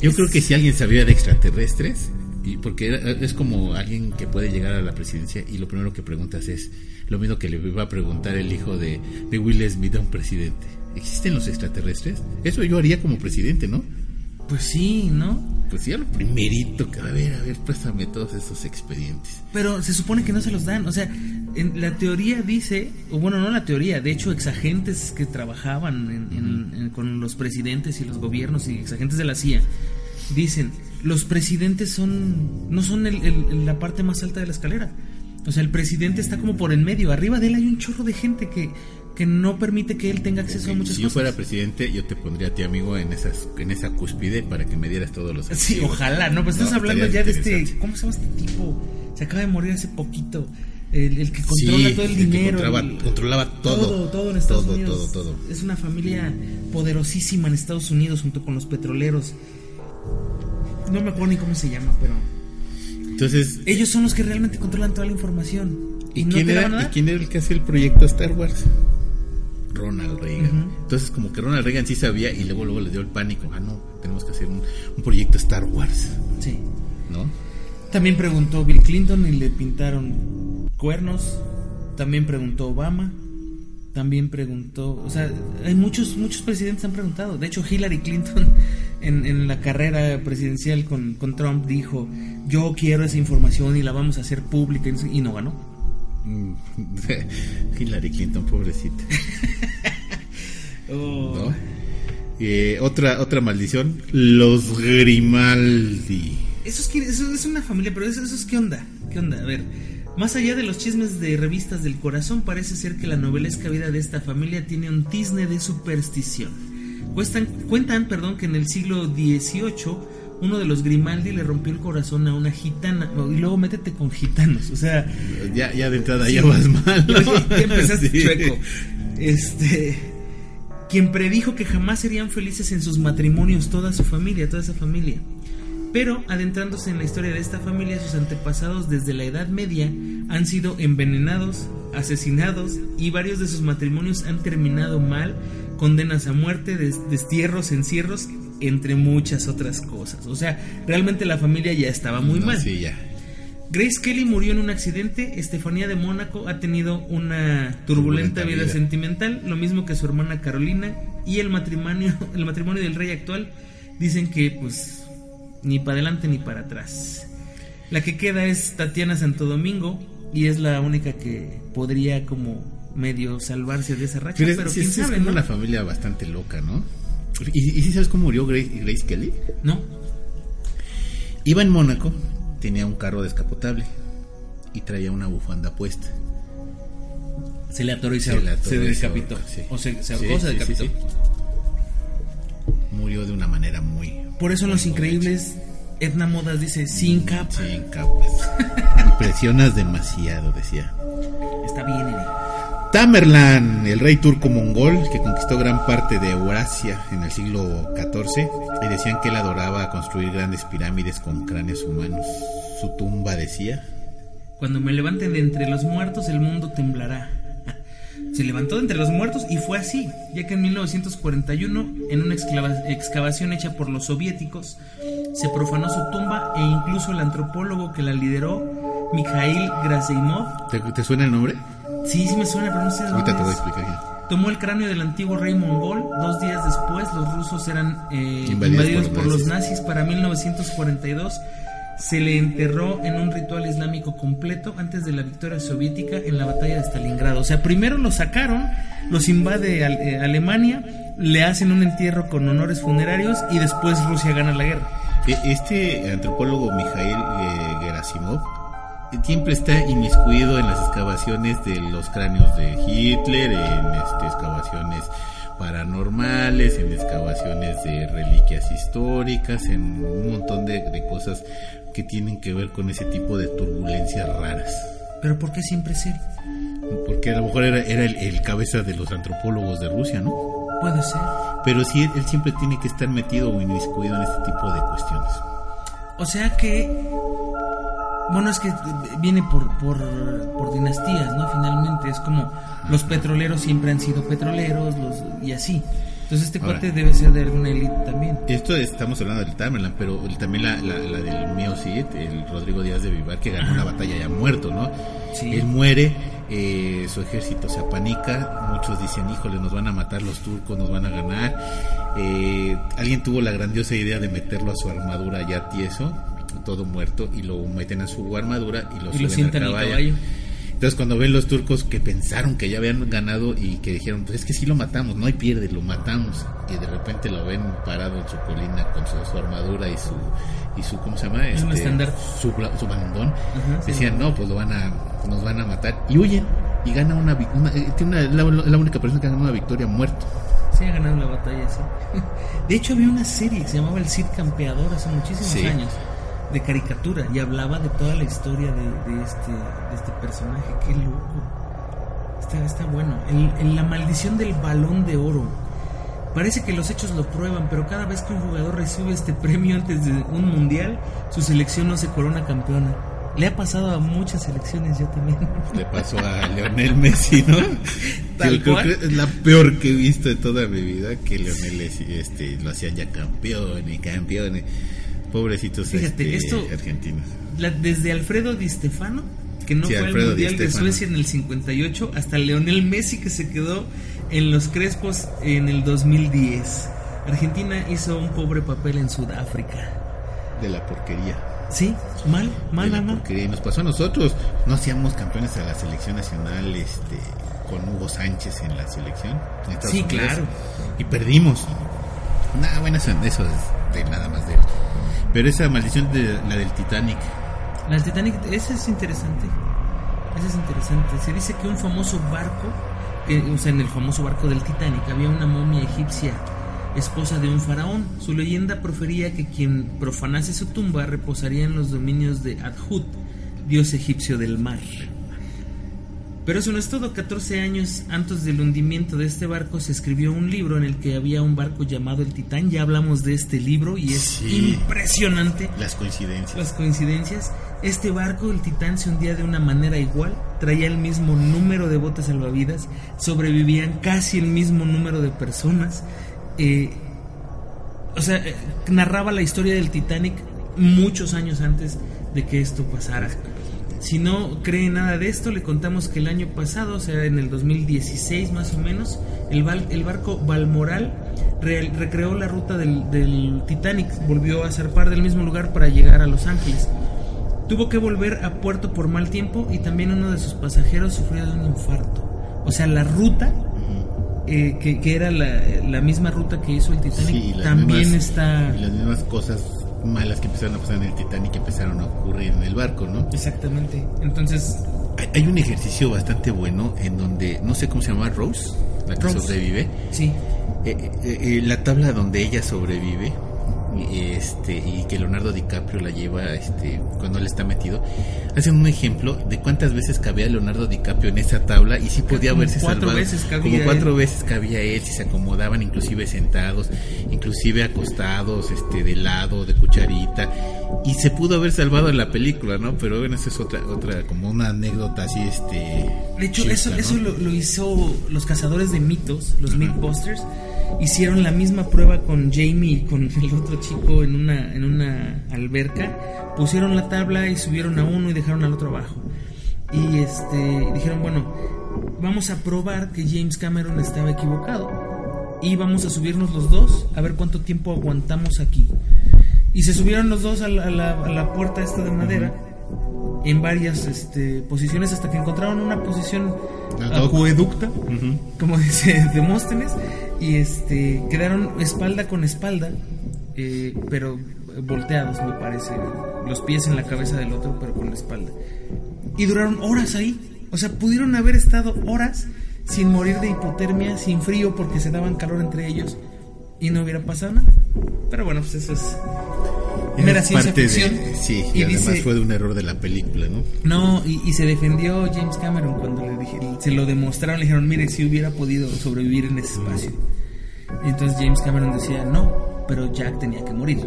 Yo creo que si alguien sabía de extraterrestres, y porque era- es como alguien que puede llegar a la presidencia y lo primero que preguntas es lo mismo que le iba a preguntar el hijo de, de Will Smith a un presidente. ¿Existen los extraterrestres? Eso yo haría como presidente, ¿no? Pues sí, ¿no? Pues ya lo primerito que a ver, a ver, préstame todos esos expedientes. Pero se supone que no se los dan. O sea, en la teoría dice, o bueno, no la teoría, de hecho, exagentes que trabajaban en- en- en- con los presidentes y los gobiernos y exagentes de la CIA dicen: los presidentes son no son el- el- la parte más alta de la escalera. O sea, el presidente está como por en medio. Arriba de él hay un chorro de gente que, que no permite que él tenga acceso a muchas si yo cosas. fuera presidente, yo te pondría a ti, amigo, en esas en esa cúspide para que me dieras todos los Sí, archivos. ojalá, no, pues estás No, hablando estaría ya de este. ¿Cómo se llama este tipo? Se acaba de morir hace poquito. El, el que controla Sí, todo el el que dinero. controlaba- el- controlaba todo. Todo, todo en Estados Todo, Unidos. todo, todo. Es una familia poderosísima en Estados Unidos junto con los petroleros. No me acuerdo ni cómo se llama, pero. Entonces, Ellos son los que realmente controlan toda la información. ¿y, no quién era, ¿y quién era el que hace el proyecto Star Wars? Ronald Reagan. Entonces, como que Ronald Reagan sí sabía y luego luego le dio el pánico. Ah, no, tenemos que hacer un, un proyecto Star Wars, Sí. ¿no? También preguntó Bill Clinton y le pintaron cuernos. También preguntó Obama. También preguntó, o sea, hay muchos muchos presidentes han preguntado. De hecho, Hillary Clinton en, en la carrera presidencial con, con Trump dijo, yo quiero esa información y la vamos a hacer pública y no ganó. Mm, Hillary Clinton, pobrecita. ¿no? Eh, otra, otra maldición, los Grimaldi. Eso es, que, eso es una familia, pero eso, eso es qué onda, qué onda. A ver, más allá de los chismes de revistas del corazón, parece ser que la novelesca vida de esta familia tiene un tizne de superstición. Cuestan- cuentan, perdón, que en el siglo XVIII uno de los Grimaldi le rompió el corazón a una gitana y luego métete con gitanos, o sea, Ya, ya de entrada ya vas mal. ¿no? ya, empezaste Sí. chueco. Este, quien predijo que jamás serían felices en sus matrimonios toda su familia, toda esa familia. Pero adentrándose en la historia de esta familia, sus antepasados desde la Edad Media han sido envenenados, asesinados y varios de sus matrimonios han terminado mal, condenas a muerte, des- destierros, encierros, entre muchas otras cosas. O sea, realmente la familia ya estaba muy No, mal. Sí, ya. Grace Kelly murió en un accidente. Estefanía de Mónaco ha tenido una turbulenta, Turbulenta vida, vida. sentimental, lo mismo que su hermana Carolina. Y el matrimonio, el matrimonio del rey actual dicen que pues ni para adelante ni para atrás. La que queda es Tatiana Santo Domingo y es la única que podría como medio salvarse de esa racha, Pero, pero, es, sí, quién sí es sabe, como ¿no? una familia bastante loca, ¿no? ¿Y, y sí sabes cómo murió Grace, Grace Kelly? ¿No? Iba en Mónaco, tenía un carro descapotable y traía una bufanda puesta. Se le atoró y se, Se le atoró se se decapitó. ahorcó, sí. O se, se ahorcó o se sí, decapitó. sí. Murió de una manera muy... Por eso en Los Increíbles, Edna Modas dice, sin capa. Sin capas. Impresionas demasiado, decía. Está bien. Tamerlán, el rey turco mongol que conquistó gran parte de Eurasia en el siglo XIV, y decían que él adoraba construir grandes pirámides con cráneos humanos. Su tumba decía, Cuando me levanten de entre los muertos, el mundo temblará. Se levantó de entre los muertos y fue así, ya que en 1941, en una excavación hecha por los soviéticos, se profanó su tumba e incluso el antropólogo que la lideró, Mikhail Grasimov, ¿te, te suena el nombre? Sí, sí me suena, pero no sé Ahorita te voy a explicar. ya. Tomó el cráneo del antiguo rey mongol. Dos días después, los rusos eran eh, Invadidos invadidos por por, los los nazis. Para 1942 se le enterró en un ritual islámico completo antes de la victoria soviética en la batalla de Stalingrado. O sea, primero los sacaron, los invade Ale- eh, Alemania, le hacen un entierro con honores funerarios y después Rusia gana la guerra. E- Este antropólogo Mikhail eh, Gerasimov siempre está inmiscuido en las excavaciones de los cráneos de Hitler, en este, excavaciones paranormales, en excavaciones de reliquias históricas, en un montón de, de cosas que tienen que ver con ese tipo de turbulencias raras. Pero ¿por qué siempre es él? Porque a lo mejor era, era el, el cabeza de los antropólogos de Rusia, ¿no? Puede ser. Pero sí, él, él siempre tiene que estar metido o inmiscuido en este tipo de cuestiones. O sea que. Bueno, es que viene por, por, por dinastías, ¿no? Finalmente, es como los petroleros siempre han sido petroleros los, y así. Entonces, este Ahora. cuate debe ser de alguna élite también. Esto estamos hablando del Tamerlán, pero el- también la, la, la del mío Cid, el Rodrigo Díaz de Vivar, que ganó una batalla ya muerto, ¿no? Sí. Él muere, eh, su ejército se apanica, muchos dicen, híjole, nos van a matar los turcos, nos van a ganar. Eh, alguien tuvo la grandiosa idea de meterlo a su armadura ya tieso, todo muerto, y lo meten a su armadura y lo Y suben al caballo. caballo. Entonces cuando ven los turcos que pensaron que ya habían ganado y que dijeron, pues es que sí lo matamos, no hay pierde, lo matamos. Y de repente lo ven parado en su colina con su, su armadura y su, y su, ¿cómo se llama? Este. Su, su bandón. Ajá, sí. Decían, no, pues lo van a, nos van a matar. Y huyen. Y gana una, una- eh, tiene una- la, la única persona que ha ganado una victoria muerto. Sí, ha ganado la batalla, sí. De hecho, había una serie que se llamaba El Cid Campeador hace muchísimos Sí. años, de caricatura, y hablaba de toda la historia de, de este, de este personaje. Qué loco. Está, está bueno. El- el- la maldición del balón de oro. Parece que los hechos lo prueban, pero cada vez que un jugador recibe este premio antes de un mundial, su selección no se corona campeona. Le ha pasado a muchas selecciones ya también. Le pasó a Leonel Messi, ¿no? Tal Yo creo cual. que es la peor que he visto de toda mi vida, que Leonel Messi, este, lo hacían ya campeón y campeón. Pobrecitos Fíjate, este, esto- argentinos. La- desde Alfredo Di Stefano, que no Sí, fue Alfredo al Di Mundial de. Suecia en el 58, hasta Leonel Messi que se quedó en los Crespos en el 2010. Argentina hizo un pobre papel en Sudáfrica. De la porquería. Sí, mal, de mal, la mal, porquería. Y nos pasó a nosotros. No hacíamos campeones a la selección nacional este, con Hugo Sánchez en la selección. en Sí, Unidos. claro. Y perdimos. Nada, bueno, eso, eso es de nada más de él. Pero esa maldición de la del Titanic. La del Titanic, esa es interesante. Esa es interesante. Se dice que un famoso barco, que, o sea, en el famoso barco del Titanic había una momia egipcia, esposa de un faraón. Su leyenda profería que quien profanase su tumba reposaría en los dominios de Adhut, dios egipcio del mar. Pero eso no es todo. 14 años antes del hundimiento de este barco se escribió un libro en el que había un barco llamado el Titán. Ya hablamos de este libro y es Sí. impresionante Las coincidencias. las coincidencias. Este barco, el Titán, se hundía de una manera igual, traía el mismo número de botes salvavidas, sobrevivían casi el mismo número de personas. eh, o sea, eh, narraba la historia del Titanic muchos años antes de que esto pasara. Si no cree nada de esto, le contamos que el año pasado, o sea, en el 2016 más o menos, el, el barco Balmoral recreó la ruta del, del Titanic, volvió a zarpar del mismo lugar para llegar a Los Ángeles. Tuvo que volver a puerto por mal tiempo y también uno de sus pasajeros sufrió de un infarto. O sea, la ruta eh, que, que era la, la misma ruta que hizo el Titanic, Sí, también mismas- está... y las mismas cosas malas que empezaron a pasar en el Titanic empezaron a ocurrir en el barco, ¿no? Exactamente. Entonces, Hay, hay un ejercicio bastante bueno en donde, no sé cómo se llama, Rose, la que Rose. sobrevive. sí, Eh, eh, eh, la tabla donde ella sobrevive este y que Leonardo DiCaprio la lleva este cuando él está metido hacen un ejemplo de cuántas veces cabía Leonardo DiCaprio en esa tabla y si podía Como haberse cuatro salvado veces cabía como cuatro él. veces cabía él si se acomodaban inclusive sentados inclusive acostados este de lado de cucharita y se pudo haber salvado en la película no pero bueno esa es otra otra como una anécdota así este De hecho, chica, eso, ¿no? eso lo, lo hizo los cazadores de mitos, los Mythbusters. Hicieron la misma prueba con Jamie y con el otro chico en una, en una alberca. Pusieron la tabla y subieron a uno y dejaron al otro abajo. Y este dijeron, bueno, vamos a probar que James Cameron estaba equivocado. Y vamos a subirnos los dos a ver cuánto tiempo aguantamos aquí. Y se subieron los dos a la, a la- a la puerta esta de madera en varias este, posiciones hasta que encontraron una posición acueducta, Ujú. como dice Demóstenes, y este quedaron espalda con espalda, eh, pero volteados me parece, los pies en la cabeza del otro, pero con la espalda. Y duraron horas ahí, o sea, pudieron haber estado horas sin morir de hipotermia, sin frío, porque se daban calor entre ellos y no hubiera pasado nada. Pero bueno, pues eso es mera Es ciencia parte de- ficción. sí, y, Y además dice- fue de un error de la película, ¿no? No, y, y se defendió James Cameron cuando le dije, se lo demostraron, le dijeron, mire, si hubiera podido sobrevivir en ese espacio. Y entonces James Cameron decía, no, pero Jack tenía que morir.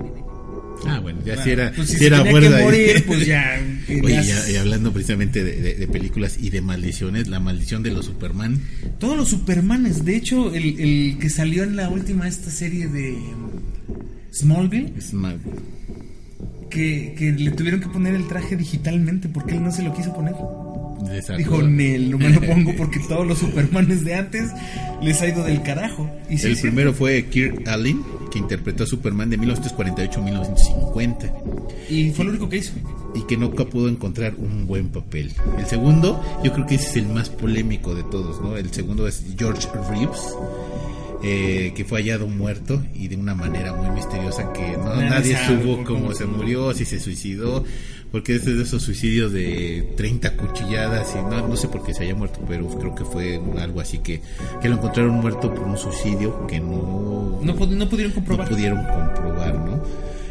Ah, bueno, ya si era, Pues si era morir, pues ya, Oye, ya- y hablando precisamente de, de- de películas y de maldiciones, la maldición de los Superman. Todos los Supermanes, de hecho, el, el que salió en la última esta serie de Smallville, mal- que, que le tuvieron que poner el traje digitalmente porque él no se lo quiso poner. desató- Dijo, Nel, no me lo pongo porque todos los Supermanes de antes les ha ido del carajo. Y sí, el primero fue Kirk Allen, que interpretó a Superman de 1948 a 1950 cierto. Y fue lo único que hizo. y que nunca pudo encontrar un buen papel. El segundo, yo creo que ese es el más polémico de todos, ¿no? El segundo es George Reeves. Eh, que fue hallado muerto y de una manera muy misteriosa que no, Nadie nadie sabe supo cómo se murió, si se suicidó, porque es de esos suicidios de 30 cuchilladas y no, no sé por qué se haya muerto, pero creo que fue algo así que, que lo encontraron muerto por un suicidio que no, No, no pudieron no comprobar. pudieron comprobar, ¿no?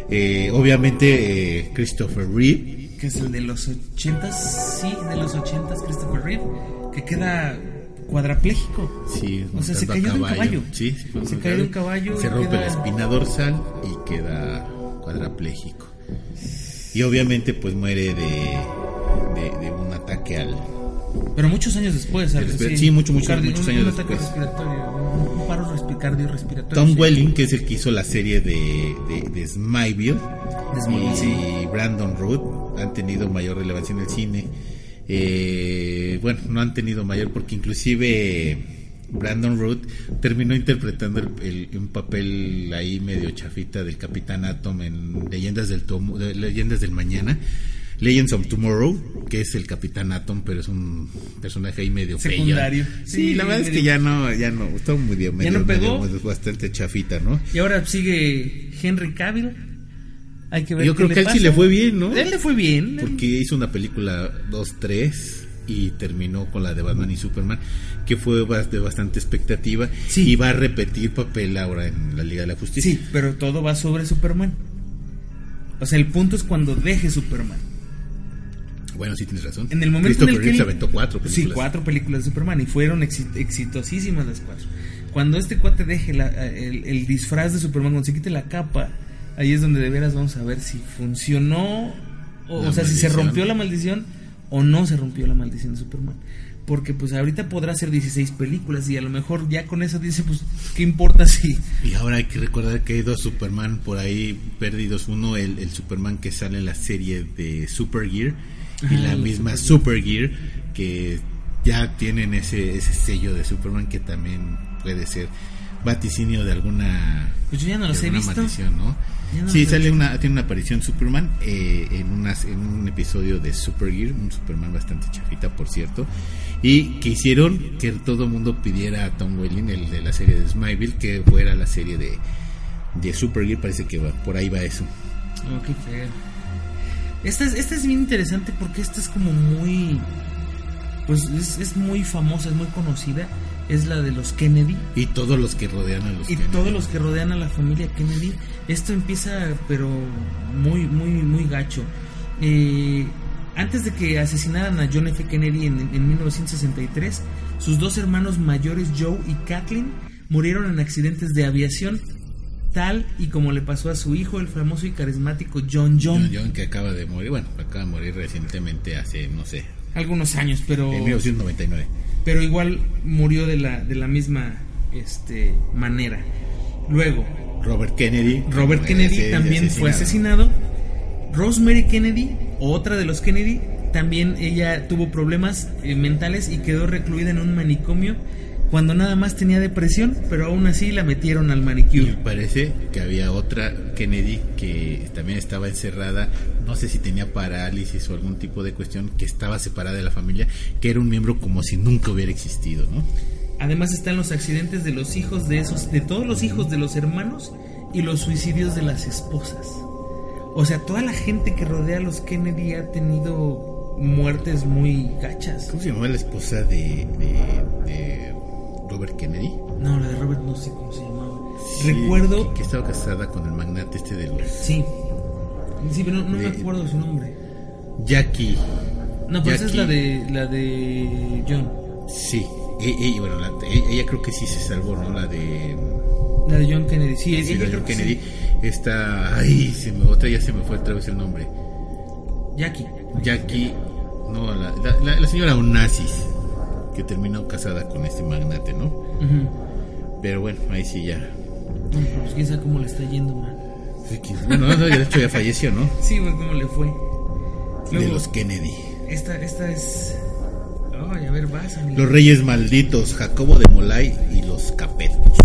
Eh, obviamente eh, Christopher Reeve, Que es el de los ochentas, sí, de los ochentas, Christopher Reeve, que queda cuadrapléjico. sí, O sea, se cayó de un caballo. Sí, sí, Se cayó de un caballo Se y rompe queda- la espina dorsal y queda cuadrapléjico. Y obviamente pues muere de, de, de un ataque al... Pero muchos años después, ¿sabes? respira- sí, mucho, mucho, Cardio- muchos años un después. respiratorio, un, un paro respi- cardiorrespiratorio. Tom sí. Welling, que es el que hizo la serie de, de, de y sí. Brandon Root han tenido mayor relevancia en el cine. Eh, bueno, no han tenido mayor porque inclusive Brandon Root terminó interpretando el, el- un papel ahí medio chafita del Capitán Atom en Leyendas del, Tomo- de Leyendas del Mañana. Legends of Tomorrow, que es el Capitán Atom, pero es un personaje ahí medio feo. Secundario. Sí, Sí, la verdad es que ya no, ya no, está medio, medio, no pegó. medio- bastante chafita, ¿no? Y ahora sigue Henry Cavill. Hay que ver Yo creo que a él sí le fue bien, ¿no? Él le fue bien. Porque hizo una película 2-3 y terminó con la de Batman y Superman, que fue de bastante expectativa. Sí. Y va a repetir papel ahora en la Liga de la Justicia. Sí, pero todo va sobre Superman. O sea, el punto es cuando deje Superman. Bueno, sí tienes razón. En el momento en el que se aventó cuatro películas. Sí, cuatro películas de Superman y fueron exi- exitosísimas las cuatro. Cuando este cuate deje la- el, el disfraz de Superman, cuando se quite la capa, ahí es donde de veras vamos a ver si funcionó, o, o sea, si se rompió la maldición o no se rompió la maldición de Superman. Porque pues ahorita podrá hacer 16 películas y a lo mejor ya con eso dice, pues, ¿qué importa si... Y ahora hay que recordar que hay dos Superman por ahí perdidos. Uno, el, el Superman que sale en la serie de Supergear. Y Ah, la misma Supergear que ya tienen ese, ese sello de Superman que también puede ser vaticinio de alguna Pues yo ya no de los he visto. maldición, ¿no? No sí, sale una, tiene una aparición Superman eh, en, unas, en un episodio de Supergear, un Superman bastante chafita, por cierto, y que hicieron que todo el mundo pidiera a Tom Welling, el de la serie de Smallville, que fuera la serie de, de Supergear, parece que va, por ahí va eso. Oh, qué feo. Esta es, esta es bien interesante porque esta es como muy. Pues es, es muy famosa, es muy conocida. Es la de los Kennedy. Y todos los que rodean a los Y Kennedy. todos los que rodean a la familia Kennedy. Esto empieza, pero muy, muy, muy gacho. Eh, antes de que asesinaran a John F. Kennedy en, en 1963, sus dos hermanos mayores, Joe y Kathleen, murieron en accidentes de aviación, tal y como le pasó a su hijo, el famoso y carismático John John. John John que acaba de morir, bueno, acaba de morir recientemente hace, no sé, Algunos años, pero, en 1999. pero igual murió de la, de la misma este, manera. Luego, Robert Kennedy. Robert Kennedy también fue asesinado. Rosemary Kennedy, otra de los Kennedy, también ella tuvo problemas eh, mentales y quedó recluida en un manicomio cuando nada más tenía depresión, pero aún así la metieron al Y manicure. parece que había otra Kennedy que también estaba encerrada, no sé si tenía parálisis o algún tipo de cuestión, que estaba separada de la familia, que era un miembro como si nunca hubiera existido, ¿no? Además están los accidentes de los hijos de esos, de todos los hijos de los hermanos y los suicidios de las esposas. O sea, toda la gente que rodea a los Kennedy ha tenido muertes muy gachas. ¿Cómo se llamaba la esposa de, de- de Robert Kennedy? No, la de Robert no sé cómo se llamaba. Sí, Recuerdo que, que estaba casada con el magnate este de los Sí. Sí, pero no, no me acuerdo su nombre. Jackie. No, pero esa es Jackie. la de la de John. Sí, e- e- bueno, la- e- ella, creo que sí se salvó, ¿no? La de La de John Kennedy. Sí, sí, ella la de que Kennedy. sí. Esta, ay, se me, otra ya se me fue otra vez el nombre. Jackie. Jackie, no, la, la, la- la señora Onassis, que terminó casada con este magnate, ¿no? Ujú. Pero bueno, ahí sí ya. Bueno, pues quién sabe cómo le está yendo, man. Sí, Bueno, no, de hecho ya falleció, ¿no? Sí, güey, cómo le fue. De los Kennedy. esta, esta es. Ay, a ver, vas, amigo. Los reyes malditos, Jacobo de Molay y los Capetos.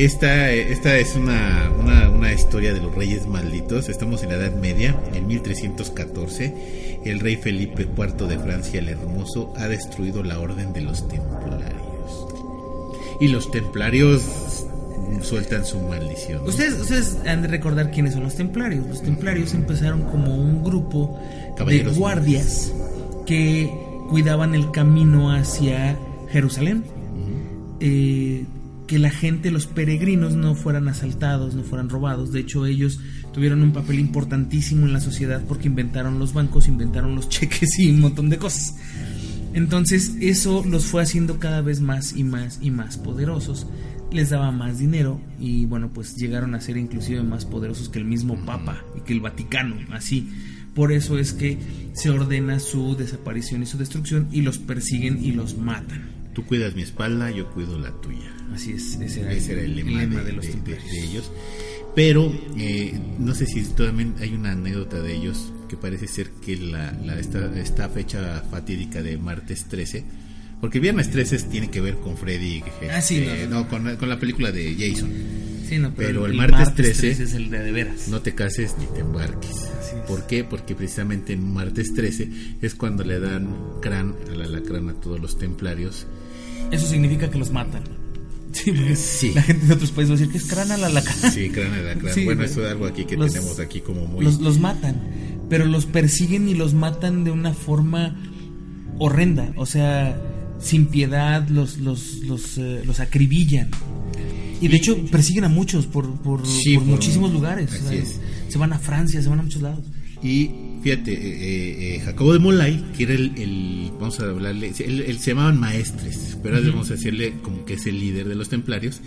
Esta, esta es una, una, una historia de los reyes malditos. Estamos en la Edad Media, en 1314. El rey Felipe IV de Francia el Hermoso ha destruido la orden de los templarios. Y los templarios sueltan su maldición. ¿no? Ustedes, ustedes han de recordar quiénes son los templarios. Los templarios empezaron como un grupo Caballeros de guardias que cuidaban el camino hacia Jerusalén. Eh, que la gente, los peregrinos, no fueran asaltados, no fueran robados. De hecho, ellos tuvieron un papel importantísimo en la sociedad porque inventaron los bancos, inventaron los cheques y un montón de cosas. Entonces eso los fue haciendo cada vez más y más y más poderosos. Les daba más dinero y bueno, pues llegaron a ser inclusive más poderosos que el mismo Papa y que el Vaticano, así. Por eso es que se ordena su desaparición y su destrucción y los persiguen y los matan. Tú cuidas mi espalda, yo cuido la tuya. Así es, ese era, Ese era el lema, de, de los de- templarios. de ellos. Pero eh, no sé si también hay una anécdota de ellos que parece ser que la, la- esta, esta fecha fatídica de martes 13, porque viernes 13 tiene que ver con Freddy, Ah, sí, este, no, no, con, con la película de Jason. Sí, no, Pero el martes 13 es el de, de veras. No te cases ni te embarques. ¿Por qué? Porque precisamente en martes 13 es cuando le dan crán al alacrán a todos los templarios. Eso significa que los matan. Sí, porque Sí. la gente de otros países va a decir que es crán a la. Sí, al alacrán. Sí, bueno, eso es algo aquí que Los- tenemos aquí como muy... Los, los matan, pero los persiguen y los matan de una forma horrenda. O sea, sin piedad, los, los, los, eh, los acribillan. Y de hecho persiguen a muchos por, por, Sí, por por- muchísimos lugares. O sea. Se van a Francia, se van a muchos lados. Y fíjate, eh, eh, eh, Jacobo de Molay, que era el, el- vamos a hablarle, él, él se llamaban maestres, pero vamos a decirle como que es el líder de los templarios,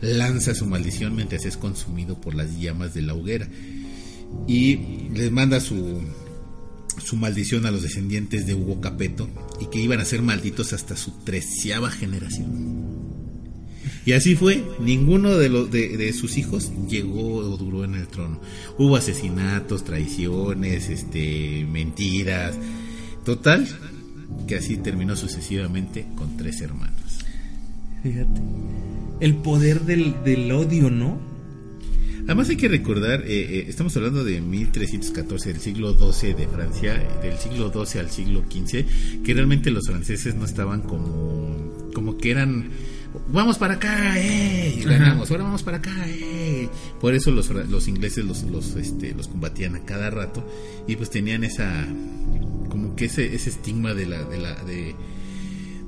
lanza su maldición mientras es consumido por las llamas de la hoguera. Y les manda su, su maldición a los descendientes de Hugo Capeto y que iban a ser malditos hasta su treceava generación. Y así fue, ninguno de, los de, de sus hijos llegó o duró en el trono. Hubo asesinatos, traiciones, este, mentiras. Total, que así terminó sucesivamente con tres hermanos. Fíjate. El poder del, del odio, ¿no? Además hay que recordar, eh, eh, estamos hablando de 1314, del siglo XII de Francia, del siglo XII al siglo XV, que realmente los franceses no estaban como, como que eran, vamos para acá, eh, y ganamos, ahora vamos para acá, eh. Por eso los, los ingleses los, los, este, los combatían a cada rato y pues tenían esa, como que ese, ese estigma de la, de la, de,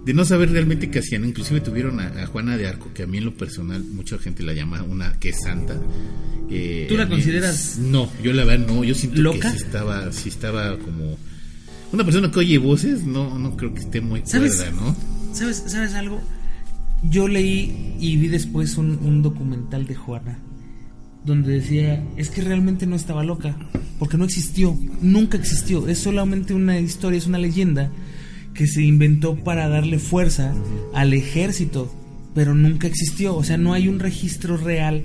de no saber realmente qué hacían. Inclusive tuvieron a, a Juana de Arco, que a mí en lo personal mucha gente la llama una que es santa. Eh, ¿Tú la mí- consideras No, yo la verdad no. Yo siento loca? que sí estaba, sí estaba como una persona que oye voces. No, no creo que esté muy ¿Sabes? cuerda, ¿no? ¿Sabes, ¿Sabes algo? Yo leí y vi después un, un documental de Juana donde decía, es que realmente no estaba loca, porque no existió, nunca existió, es solamente una historia, es una leyenda que se inventó para darle fuerza al ejército, pero nunca existió, o sea, no hay un registro real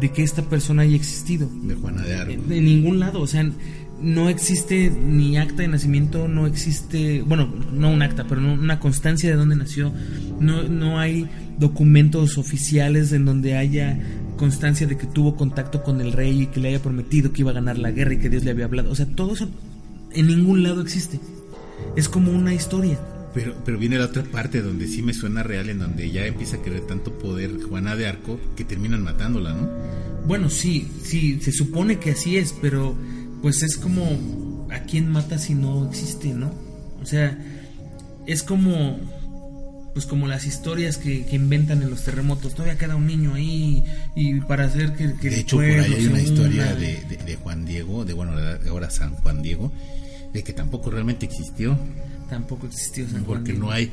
de que esta persona haya existido. De Juana de Arco. De ningún lado, o sea, no existe ni acta de nacimiento, no existe, bueno, no un acta, pero no una constancia de dónde nació, no, no hay documentos oficiales en donde haya constancia de que tuvo contacto con el rey y que le haya prometido que iba a ganar la guerra y que Dios le había hablado, o sea, todo eso en ningún lado existe, es como una historia. Pero, pero viene la otra parte donde sí me suena real, en donde ya empieza a querer tanto poder Juana de Arco que terminan matándola, ¿no? Bueno, sí, sí, se supone que así es, pero pues es como a quién mata si no existe, ¿no? O sea, es como pues como las historias que, que inventan en los terremotos, todavía queda un niño ahí y para hacer que, que De hecho, por ahí hay una historia una. de, de- de Juan Diego, de bueno, ahora San Juan Diego, de que tampoco realmente existió, tampoco existió San Juan porque Diego. no hay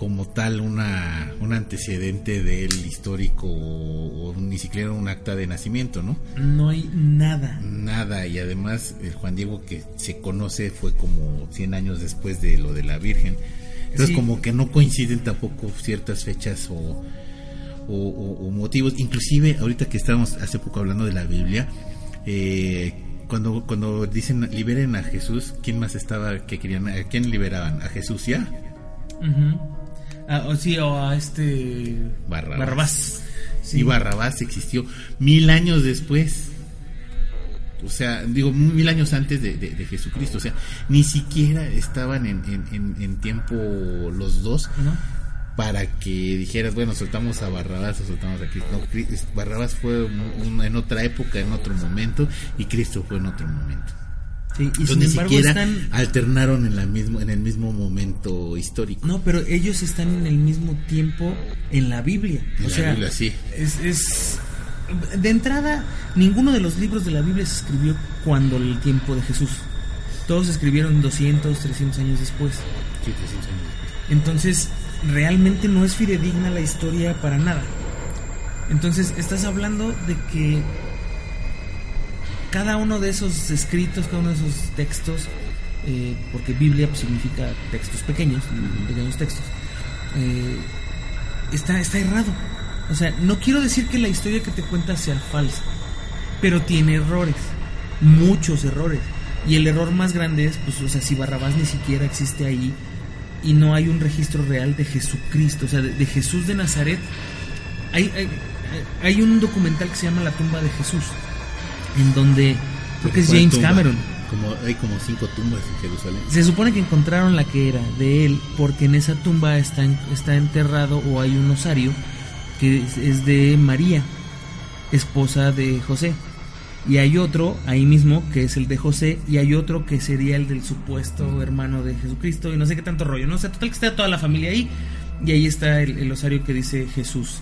como tal una un antecedente del histórico o, o ni siquiera un acta de nacimiento, ¿no? no hay nada. Nada, y además el Juan Diego que se conoce fue como 100 años después de lo de la Virgen. Entonces Sí. como que no coinciden tampoco ciertas fechas o, o- motivos. Inclusive ahorita que estábamos hace poco hablando de la Biblia, eh, cuando, cuando dicen liberen a Jesús, ¿quién más estaba que querían? ¿A quién liberaban? ¿A Jesús ya? Ujú. Ah, o sí, o a este Barrabás. Barrabás. Sí. Y Barrabás existió mil años después. O sea, digo, mil años antes de, de- de Jesucristo. O sea, ni siquiera estaban en, en- en- en tiempo los dos ¿No? para que dijeras, bueno, soltamos a Barrabás o soltamos a Cristo. No, Barrabás fue un- un- en otra época, en otro momento, y Cristo fue en otro momento. Sí, y sin ni embargo siquiera están alternaron en, la mismo, en el mismo momento histórico. No, pero ellos están en el mismo tiempo en la Biblia. En o la sea, Biblia, sí. es, es- de entrada, ninguno de los libros de la Biblia se escribió cuando el tiempo de Jesús. Todos se escribieron 200, 300 años después. Sí, 300 años después. Entonces, realmente no es fidedigna la historia para nada. Entonces, estás hablando de que cada uno de esos escritos, cada uno de esos textos, eh, porque Biblia pues, significa textos pequeños, pequeños textos, eh, está, está errado. O sea, no quiero decir que la historia que te cuenta sea falsa, pero tiene errores, muchos errores. Y el error más grande es, pues, o sea, si Barrabás ni siquiera existe ahí y no hay un registro real de Jesucristo, o sea, de, de Jesús de Nazaret. Hay, hay, hay un documental que se llama La tumba de Jesús, en donde creo que es ¿Cuál James tumba? Cameron. Como, hay como cinco tumbas en Jerusalén. Se supone que encontraron la que era de él porque en esa tumba está, en- está enterrado o hay un osario que es, es de María, esposa de José. Y hay otro ahí mismo que es el de José y hay otro que sería el del supuesto hermano de Jesucristo y no sé qué tanto rollo. No sé, total que está toda la familia ahí y ahí está el, el osario que dice Jesús.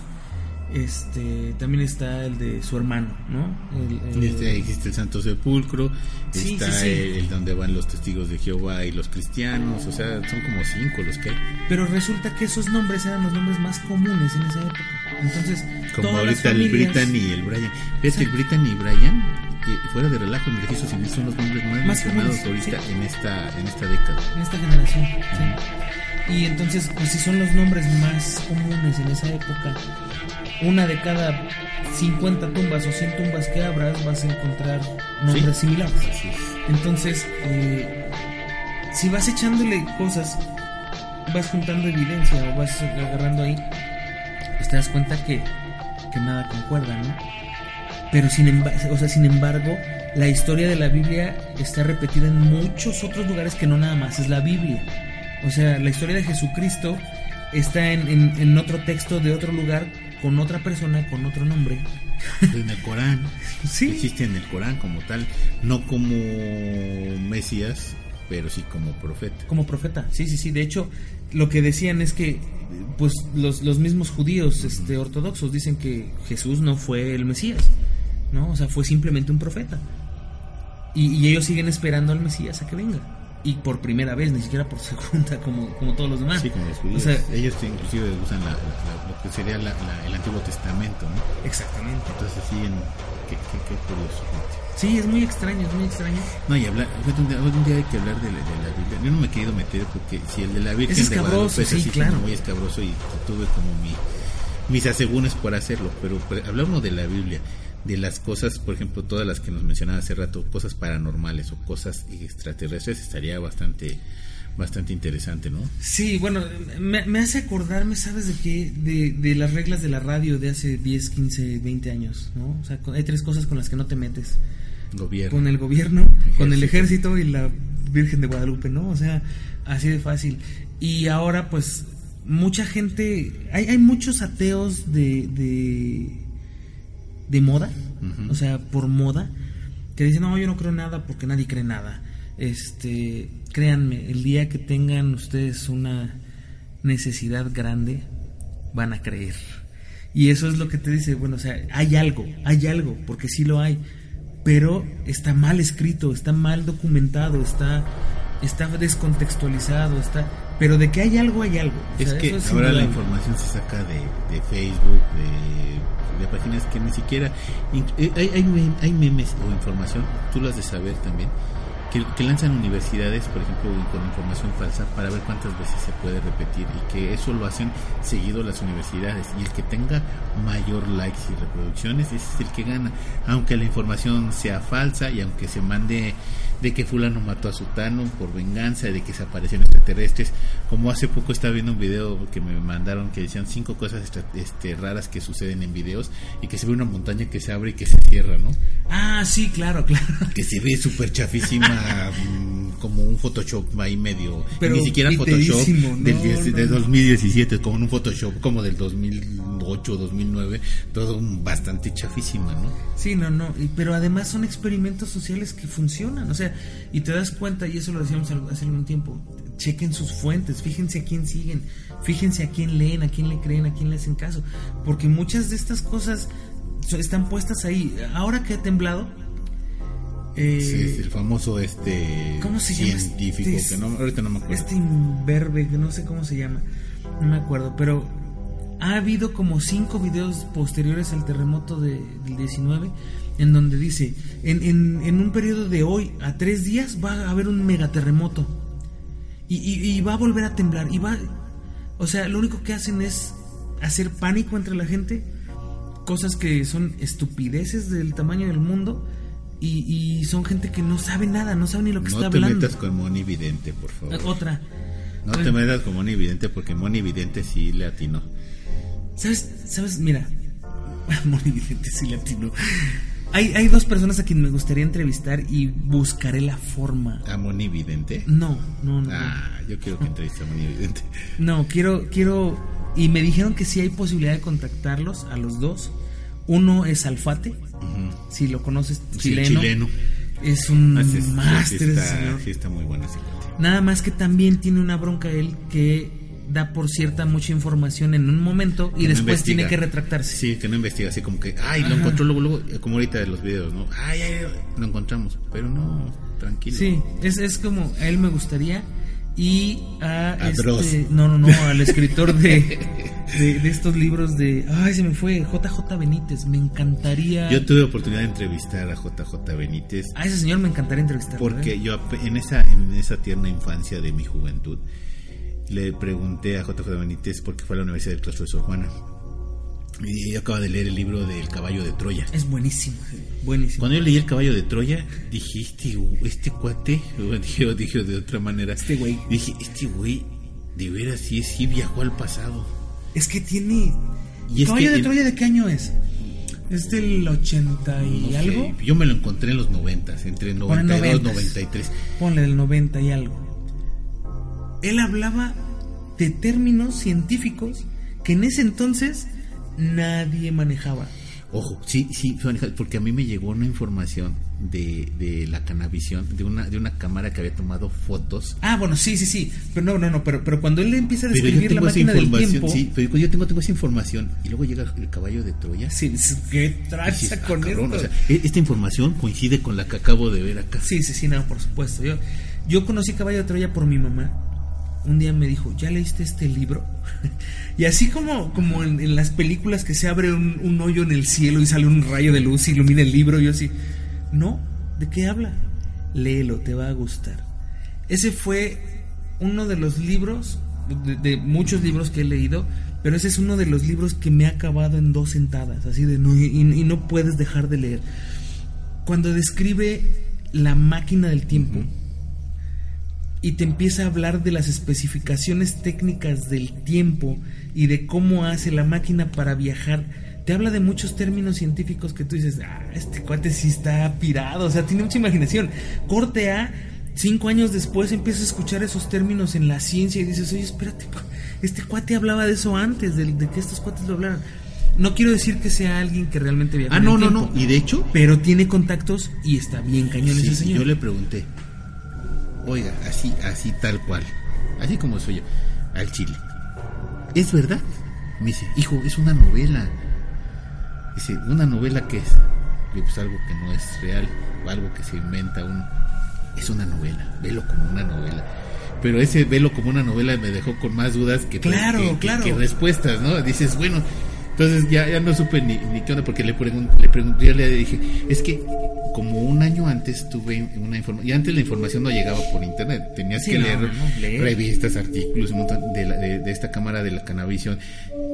Este, también está el de su hermano, ¿no? El- el- este, existe el Santo Sepulcro, Sí, está sí, sí. El, el donde van los testigos de Jehová y los cristianos, o sea, son como cinco los que hay. Pero resulta que esos nombres eran los nombres más comunes en esa época. Entonces, Como ahorita el familias- Britan y el Brian. Fíjate, el Britan y Brian, fuera de relajo en el registro civil, son los nombres más, Más mencionados comunes, ahorita en esta en esta década. en esta generación. sí. Y entonces, pues si son los nombres más comunes en esa época, una de cada 50 tumbas o 100 tumbas que abras vas a encontrar nombres Sí. similares. Entonces, eh, si vas echándole cosas, vas juntando evidencia o vas agarrando ahí, pues te das cuenta que, que nada concuerda, ¿no? Pero sin, emba- o sea, sin embargo, la historia de la Biblia está repetida en muchos otros lugares que no nada más es la Biblia. O sea, la historia de Jesucristo está en, en- en otro texto de otro lugar con otra persona, con otro nombre. En el Corán. Sí. Existe en el Corán como tal. No como Mesías, pero sí como profeta. Como profeta, sí, sí, sí. De hecho, lo que decían es que, pues, los, los mismos judíos este, ortodoxos dicen que Jesús no fue el Mesías, ¿no? O sea, fue simplemente un profeta. Y, y ellos siguen esperando al Mesías a que venga. Y por primera vez, ni siquiera por segunda, como, como todos los demás. Sí, como los judíos. O sea, Ellos inclusive usan la- la- lo que sería la- la- el Antiguo Testamento, ¿no? exactamente. Entonces sí, en, qué, qué- qué curioso. Sí, es muy extraño, es muy extraño. No, y hablar, un día, un día hay que hablar de la, de la Biblia. Yo no me he querido meter porque si el de la Virgen Es de escabroso, Guadalupe es sí, así claro. como muy escabroso y tuve como mi, mis asegúnes por hacerlo, pero, pero hablamos de la Biblia, de las cosas, por ejemplo, todas las que nos mencionaba hace rato, cosas paranormales o cosas extraterrestres, estaría bastante bastante interesante, ¿no? Sí, bueno, me, me hace acordarme, ¿sabes de qué? De, de las reglas de la radio de hace 10, 15, 20 años, ¿no? O sea, hay tres cosas con las que no te metes. Gobierno. Con el gobierno, con el ejército y la Virgen de Guadalupe, ¿no? O sea, así de fácil. Y ahora, pues, mucha gente, hay, hay muchos ateos de, de, de moda, o sea, por moda, que dicen, no, yo no creo nada porque nadie cree nada. Este, créanme, el día que tengan ustedes una necesidad grande, van a creer. Y eso es lo que te dice, bueno, o sea, hay algo, hay algo, porque sí lo hay, pero está mal escrito, está mal documentado, está, está descontextualizado, está, pero de que hay algo, hay algo. O Es que ahora la información se saca de, de Facebook, de, de páginas que ni siquiera... eh, Hay, hay, hay memes o información, tú lo has de saber también, que, que lanzan universidades, por ejemplo, con información falsa para ver cuántas veces se puede repetir y que eso lo hacen seguido las universidades. Y el que tenga mayor likes y reproducciones ese es el que gana, aunque la información sea falsa y aunque se mande de que fulano mató a Sutano por venganza, de que se aparecieron extraterrestres, como hace poco estaba viendo un video que me mandaron que decían cinco cosas extra- este, raras que suceden en videos y que se ve una montaña que se abre y que se cierra, ¿no? Ah, sí, claro, claro. que se ve súper chafísima, mm, como un Photoshop ahí medio, Pero ni siquiera Photoshop no, del no, de no. 2017, como un Photoshop como del 2008, 2009, todo un- bastante chafísima, ¿no? Sí, no, no, y- pero además son experimentos sociales que funcionan, o sea, y te das cuenta, y eso lo decíamos hace algún tiempo, chequen sus fuentes, fíjense a quién siguen, fíjense a quién leen, a quién le creen, a quién le hacen caso, porque muchas de estas cosas están puestas ahí. Ahora que ha temblado, eh, Sí, es el famoso este ¿Cómo se llama científico, este- que no, ahorita no me acuerdo. este imberbe, que no sé cómo se llama, no me acuerdo, pero ha habido como cinco videos posteriores al terremoto de- del 19 en donde dice, en, en- en un periodo de hoy a tres días va a haber un megaterremoto y, y, y va a volver a temblar y va, o sea, lo único que hacen es hacer pánico entre la gente, cosas que son estupideces del tamaño del mundo. Y, y son gente que no sabe nada, no sabe ni lo que no está te hablando. metas con Moni Vidente, por favor. Otra. No te metas con Moni Vidente porque Moni Vidente sí le atinó. ¿Sabes? ¿Sabes? Mira. Moni Vidente sí latino. Hay, hay dos personas a quien me gustaría entrevistar y buscaré la forma. ¿A Moni Vidente? No, no, no. Ah, yo quiero que entreviste a Moni Vidente. No, quiero, quiero. Y me dijeron que sí hay posibilidad de contactarlos a los dos. Uno es Alfate, si lo conoces, Sí, chileno. chileno. Es un Ah, máster sí está, sí está muy cuate. Nada más que también tiene una bronca él que da por cierta mucha información en un momento y después investiga. tiene que retractarse. Sí, que no investiga así como que, ay, lo Ajá. encontró luego, luego, como ahorita de los videos, ¿no? Ay, ay, lo encontramos, pero no, tranquilo. Sí, es, es como a él me gustaría y a, A este, Dross. no, no, no, al escritor de, de, de estos libros de, ay, se me fue, JJ Benítez, me encantaría, Yo tuve oportunidad de entrevistar a JJ Benítez a ese señor me encantaría entrevistarlo. porque ¿eh? yo en esa, en esa tierna infancia de mi juventud le pregunté a JJ Benítez por qué fue a la Universidad del Claustro de Sor Juana. Y yo acaba de leer el libro del caballo de Troya. es buenísimo, buenísimo. Cuando yo leí el caballo de Troya, dije, este, este cuate, o dije, dije de otra manera, Este güey. dije, este güey, de veras sí, sí viajó al pasado. Es que tiene, Y es ¿Caballo que de Troya de qué año es? ¿Es del 80 y no sé, algo? yo me lo encontré en los 90, entre 92 noventas. 93. Ponle del 90 y algo. Él hablaba de términos científicos que en ese entonces nadie manejaba. Ojo, sí, sí, porque a mí me llegó una información de, de la canavisión, de una, de una cámara que había tomado fotos. Ah, bueno, sí, sí, sí. Pero no, no, no. Pero, pero cuando él empieza a describir la máquina del tiempo. sí, pero yo tengo, tengo esa información y luego llega el caballo de Troya. Sí, ¿Qué traza "Ah, con cabrón", esto? o sea, e- esta información coincide con la que acabo de ver acá. Sí, sí, sí, no, por supuesto. Yo, yo conocí Caballo de Troya por mi mamá. Un día me dijo, ¿ya leíste este libro? y así como, como en, las películas que se abre un, hoyo en el cielo y sale un rayo de luz y ilumina el libro, yo así, no, ¿de qué habla? Léelo, te va a gustar. Ese fue uno de los libros, de, muchos libros que he leído, pero ese es uno de los libros que me ha acabado en dos sentadas, así de, no, y no puedes dejar de leer. Cuando describe la máquina del tiempo, y te empieza a hablar de las especificaciones técnicas del tiempo y de cómo hace la máquina para viajar. Te habla de muchos términos científicos que tú dices, ah, este cuate sí está pirado, o sea, tiene mucha imaginación. Corte A, cinco años después empiezas a escuchar esos términos en la ciencia y dices, oye, espérate, este cuate hablaba de eso antes, de, de que estos cuates lo hablaran. No quiero decir que sea alguien que realmente viaja Ah, en no, el no, tiempo, no. Y de hecho, Pero tiene contactos y está bien cañón sí, ese señor. yo le pregunté, oiga, así, así tal cual, así como soy yo, al chile. ¿Es verdad? Me dice, hijo, es una novela. Dice, ¿una novela qué es? Digo, pues algo que no es real, o algo que se inventa uno. Es una novela, velo como una novela. Pero ese velo como una novela me dejó con más dudas que, Claro, que- que- claro. que respuestas, ¿no? Dices, bueno, entonces ya, ya no supe ni, ni qué onda, porque le pregunté, le pregunté, yo le dije, es que como un año antes tuve una información, y antes la información no llegaba por internet, tenías Sí, que no, leer, no, no, leer. revistas, artículos, un montón de, la- de, de esta cámara de la Canavisión,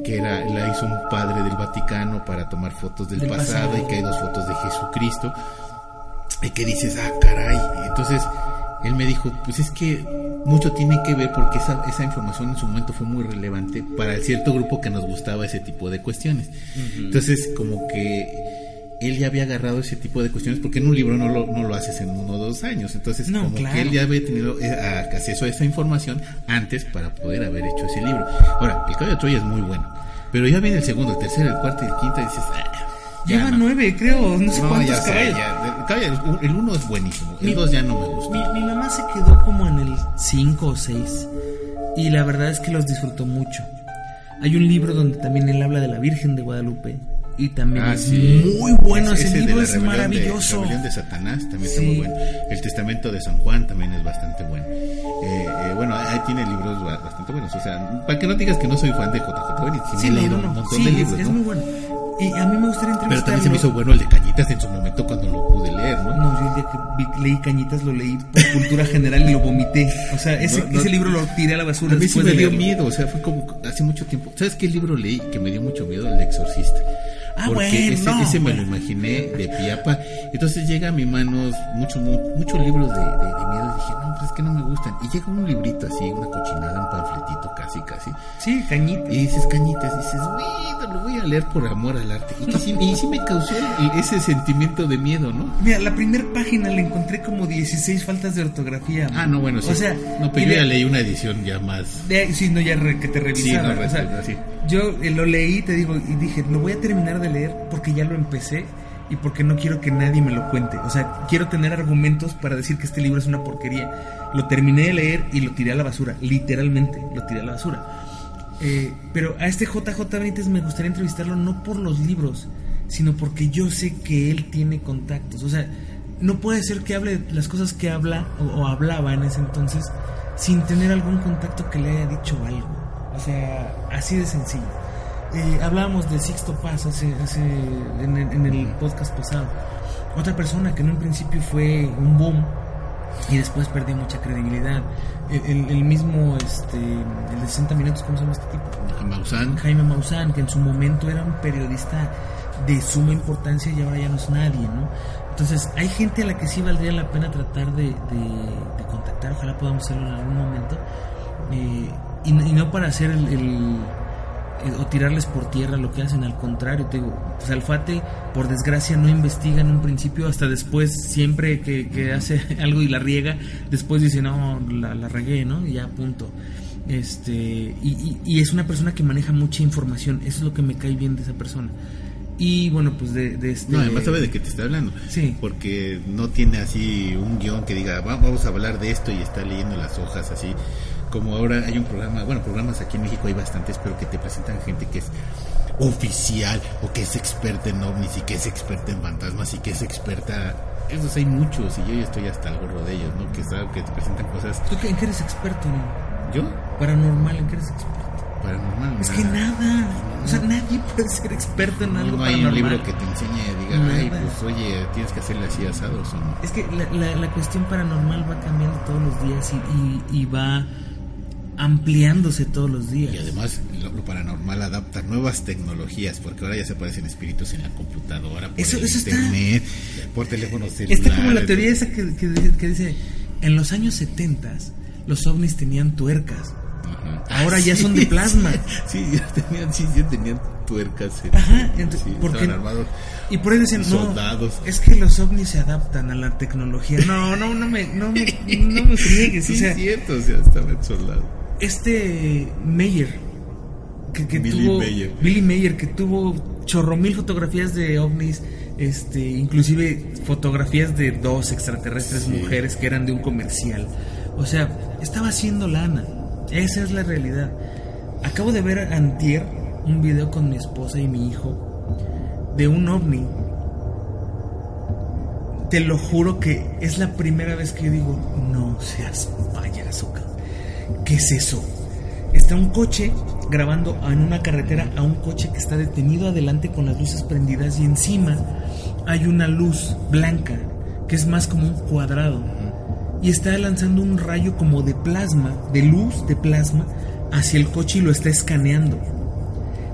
que era, la hizo un padre del Vaticano para tomar fotos del, Del pasado, pasado. y que hay dos fotos de Jesucristo, y que dices, ah, caray, entonces él me dijo, pues es que mucho tiene que ver porque esa, esa información en su momento fue muy relevante para el cierto grupo que nos gustaba ese tipo de cuestiones. Entonces, como que él ya había agarrado ese tipo de cuestiones porque en un libro no lo, no lo haces en uno o dos años. Entonces, No, como claro. que él ya había tenido eh, acceso a esa información antes para poder haber hecho ese libro. Ahora, el caballo de Troya es muy bueno, pero ya viene el segundo, el tercero, el cuarto y el quinto y dices, "Ah, Lleva no". nueve, creo, no sé No, cuántos ya sé, caballos. ya. El, uno es buenísimo, el Mi- dos ya no me gusta. Mi, mi mamá se quedó como en el 5 o 6 y la verdad es que los disfrutó mucho. Hay un libro donde también él habla de la Virgen de Guadalupe y también Ah, es sí. muy bueno ese, libro, la es rebelión de- maravilloso. rebelión de Satanás también está Sí. muy bueno. El Testamento de San Juan también es bastante bueno. Eh, eh, bueno, ahí tiene libros ba- bastante buenos. O sea, para que no digas que no soy fan de JJ sí, no, no, no. montón Sí, de es- libros, es, ¿no? muy bueno. Y a mí me gustaría Pero también se me entrevistarlo. hizo bueno el de Cañitas en su momento cuando lo pude leer, ¿no? No, yo el día que vi- leí Cañitas lo leí por cultura general y lo vomité. O sea, ese, No, no. ese libro lo tiré a la basura A mí sí me de dio miedo, o sea, fue como hace mucho tiempo. ¿Sabes qué libro leí que me dio mucho miedo? El Exorcista. Ah, Porque bueno, ese, no, ese me lo imaginé de piapa. Entonces llega a mis manos muchos muchos libros de, de, de miedo. Y dije, no, pues es que no me gustan. Y llega un librito así, una cochinada, un panfletito casi, casi. Sí, Cañitas. Y dices cañitas, y dices, lo voy a leer por amor al arte. Y, que sí, y sí me causó ese sentimiento de miedo, ¿no? Mira, la primera página le encontré como 16 faltas de ortografía. Ah, no, bueno, sí. O sea, no, pero yo ya leí una edición ya más. de- sí, no, ya re- que te revisaba. no, o sea, sí. Yo eh, lo leí, te digo, y dije, lo voy a terminar de leer porque ya lo empecé y porque no quiero que nadie me lo cuente. O sea, quiero tener argumentos para decir que este libro es una porquería. Lo terminé de leer y lo tiré a la basura, literalmente, lo tiré a la basura. Eh, pero a este JJ Benítez me gustaría entrevistarlo no por los libros, sino porque yo sé que él tiene contactos. O sea, no puede ser que hable las cosas que habla o, o hablaba en ese entonces sin tener algún contacto que le haya dicho algo. O sea, así de sencillo. Eh, hablábamos de Sixto Paz hace, hace, en, el- en el podcast pasado. Otra persona que en un principio fue un boom y después perdió mucha credibilidad. El, mismo, este, el de 60 minutos, ¿cómo se llama este tipo? Maussan. Jaime Maussan, que en su momento era un periodista de suma importancia y ahora ya no es nadie, ¿no? Entonces, hay gente a la que sí valdría la pena tratar de, de- de contactar, ojalá podamos hacerlo en algún momento, eh, y, no- y no para hacer el, el- o tirarles por tierra lo que hacen, al contrario, te digo, pues Alfate por desgracia no investiga en un principio, hasta después, siempre que, que hace algo y la riega, después dice, no, la, la regué, ¿no? Y ya, punto. Este, y, y- y es una persona que maneja mucha información, eso es lo que me cae bien de esa persona. Y bueno, pues de, de este... No, además sabe de qué te está hablando. Sí. Porque no tiene así un guion que diga, "Va- vamos a hablar de esto y está leyendo las hojas así. Como ahora hay un programa, bueno, programas aquí en México hay bastantes, pero que te presentan gente que es oficial o que es experta en ovnis y que es experta en fantasmas y que es experta... Esos hay muchos y yo ya estoy hasta el gorro de ellos, ¿no? Que, sabe, que te presentan cosas... ¿Tú qué- en qué eres experto, no? ¿Yo? Paranormal, ¿en qué eres experto? Paranormal. Es que nada, o sea, nadie puede ser experto en algo No hay un libro que te enseñe y diga, ay, pues oye, tienes que hacerle así asados o no. Es que la, la- la cuestión paranormal va cambiando todos los días y, y- y va ampliándose todos los días. Y además lo, lo paranormal adapta nuevas tecnologías, porque ahora ya se aparecen espíritus en la computadora, por Eso- el eso está- internet, por teléfonos celulares. Está como la teoría esa que, que dice- que dice, en los años 70 los ovnis tenían tuercas. Ajá. Ahora ya son de plasma. Sí, ya tenían, sí, ya tenían tuercas. en- Ajá, ent- sí, porque- estaban armados. Y por ahí dicen, no, Soldados. es que los ovnis se adaptan a la tecnología. No, no, no me, no me, no me friegues. Sí, o sea, es cierto, o sea, estaban soldados. Este Meyer que, que Billy tuvo Mayer. Billy Mayer que tuvo chorro mil fotografías de ovnis este inclusive fotografías de dos extraterrestres Sí. mujeres que eran de un comercial o sea estaba haciendo lana esa es la realidad acabo de ver antier un video con mi esposa y mi hijo de un ovni te lo juro que es la primera vez que digo no seas payaso cabrón". ¿Qué es eso? Está un coche grabando en una carretera a un coche que está detenido adelante con las luces prendidas y encima hay una luz blanca que es más como un cuadrado y está lanzando un rayo como de plasma, de luz de plasma hacia el coche y lo está escaneando.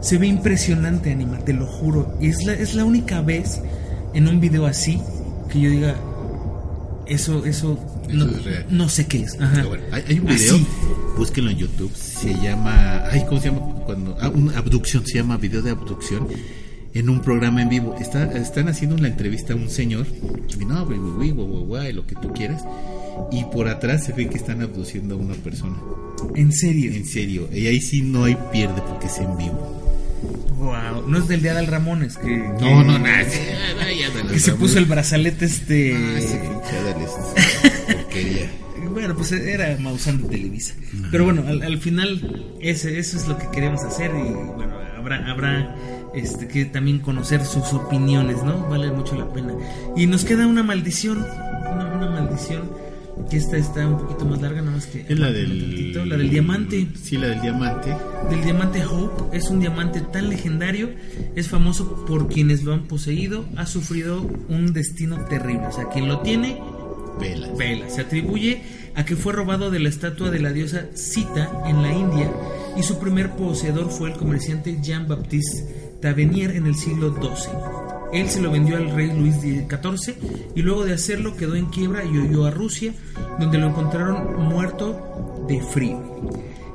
Se ve impresionante, Anima, te lo juro. Y es la, es la única vez en un video así que yo diga, eso, eso, no, es real. no sé qué es. Ajá. Bueno, hay, hay un video, Así. búsquenlo en YouTube, se llama, ay, ¿cómo se llama? Cuando, ah, una abducción, se llama video de abducción, en un programa en vivo. Está, están haciendo una entrevista a un señor, y no, lo que tú quieras, y por atrás se ve que están abduciendo a una persona. En serio. En serio, y ahí sí no hay pierde porque es en vivo. Wow. No es del día del Ramones que. No, que- no, nada. Que se puso el brazalete este. Ah, porquería. Bueno, pues era Maussan de Televisa. Pero bueno, al, al final ese, eso es lo que queremos hacer y bueno, habrá, habrá este, que también conocer sus opiniones, ¿no? Vale mucho la pena. Y nos queda una maldición, una, una maldición, que esta está un poquito más larga, nada más que... Es la del... tantito, la del diamante. Sí, la del diamante. Del diamante Hope es un diamante tan legendario, es famoso por quienes lo han poseído, ha sufrido un destino terrible. O sea, quien lo tiene Vela. Se atribuye a que fue robado de la estatua de la diosa Sita en la India y su primer poseedor fue el comerciante Jean-Baptiste Tavernier en el siglo XII. Él se lo vendió al rey Luis XIV y luego de hacerlo quedó en quiebra y huyó a Rusia, donde lo encontraron muerto de frío.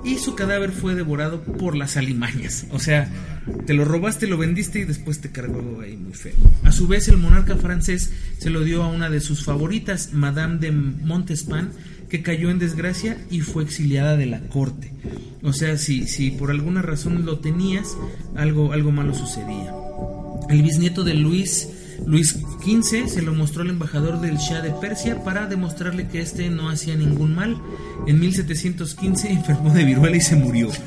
Y su cadáver fue devorado por las alimañas. O sea, te lo robaste, lo vendiste y después te cargó ahí muy feo. A su vez, el monarca francés se lo dio a una de sus favoritas, Madame de Montespan, que cayó en desgracia y fue exiliada de la corte. O sea, si, si por alguna razón lo tenías, algo, algo malo sucedía. El bisnieto de Luis, Luis XV, se lo mostró al embajador del Shah de Persia para demostrarle que este no hacía ningún mal. En 1715 enfermó de viruela y se murió.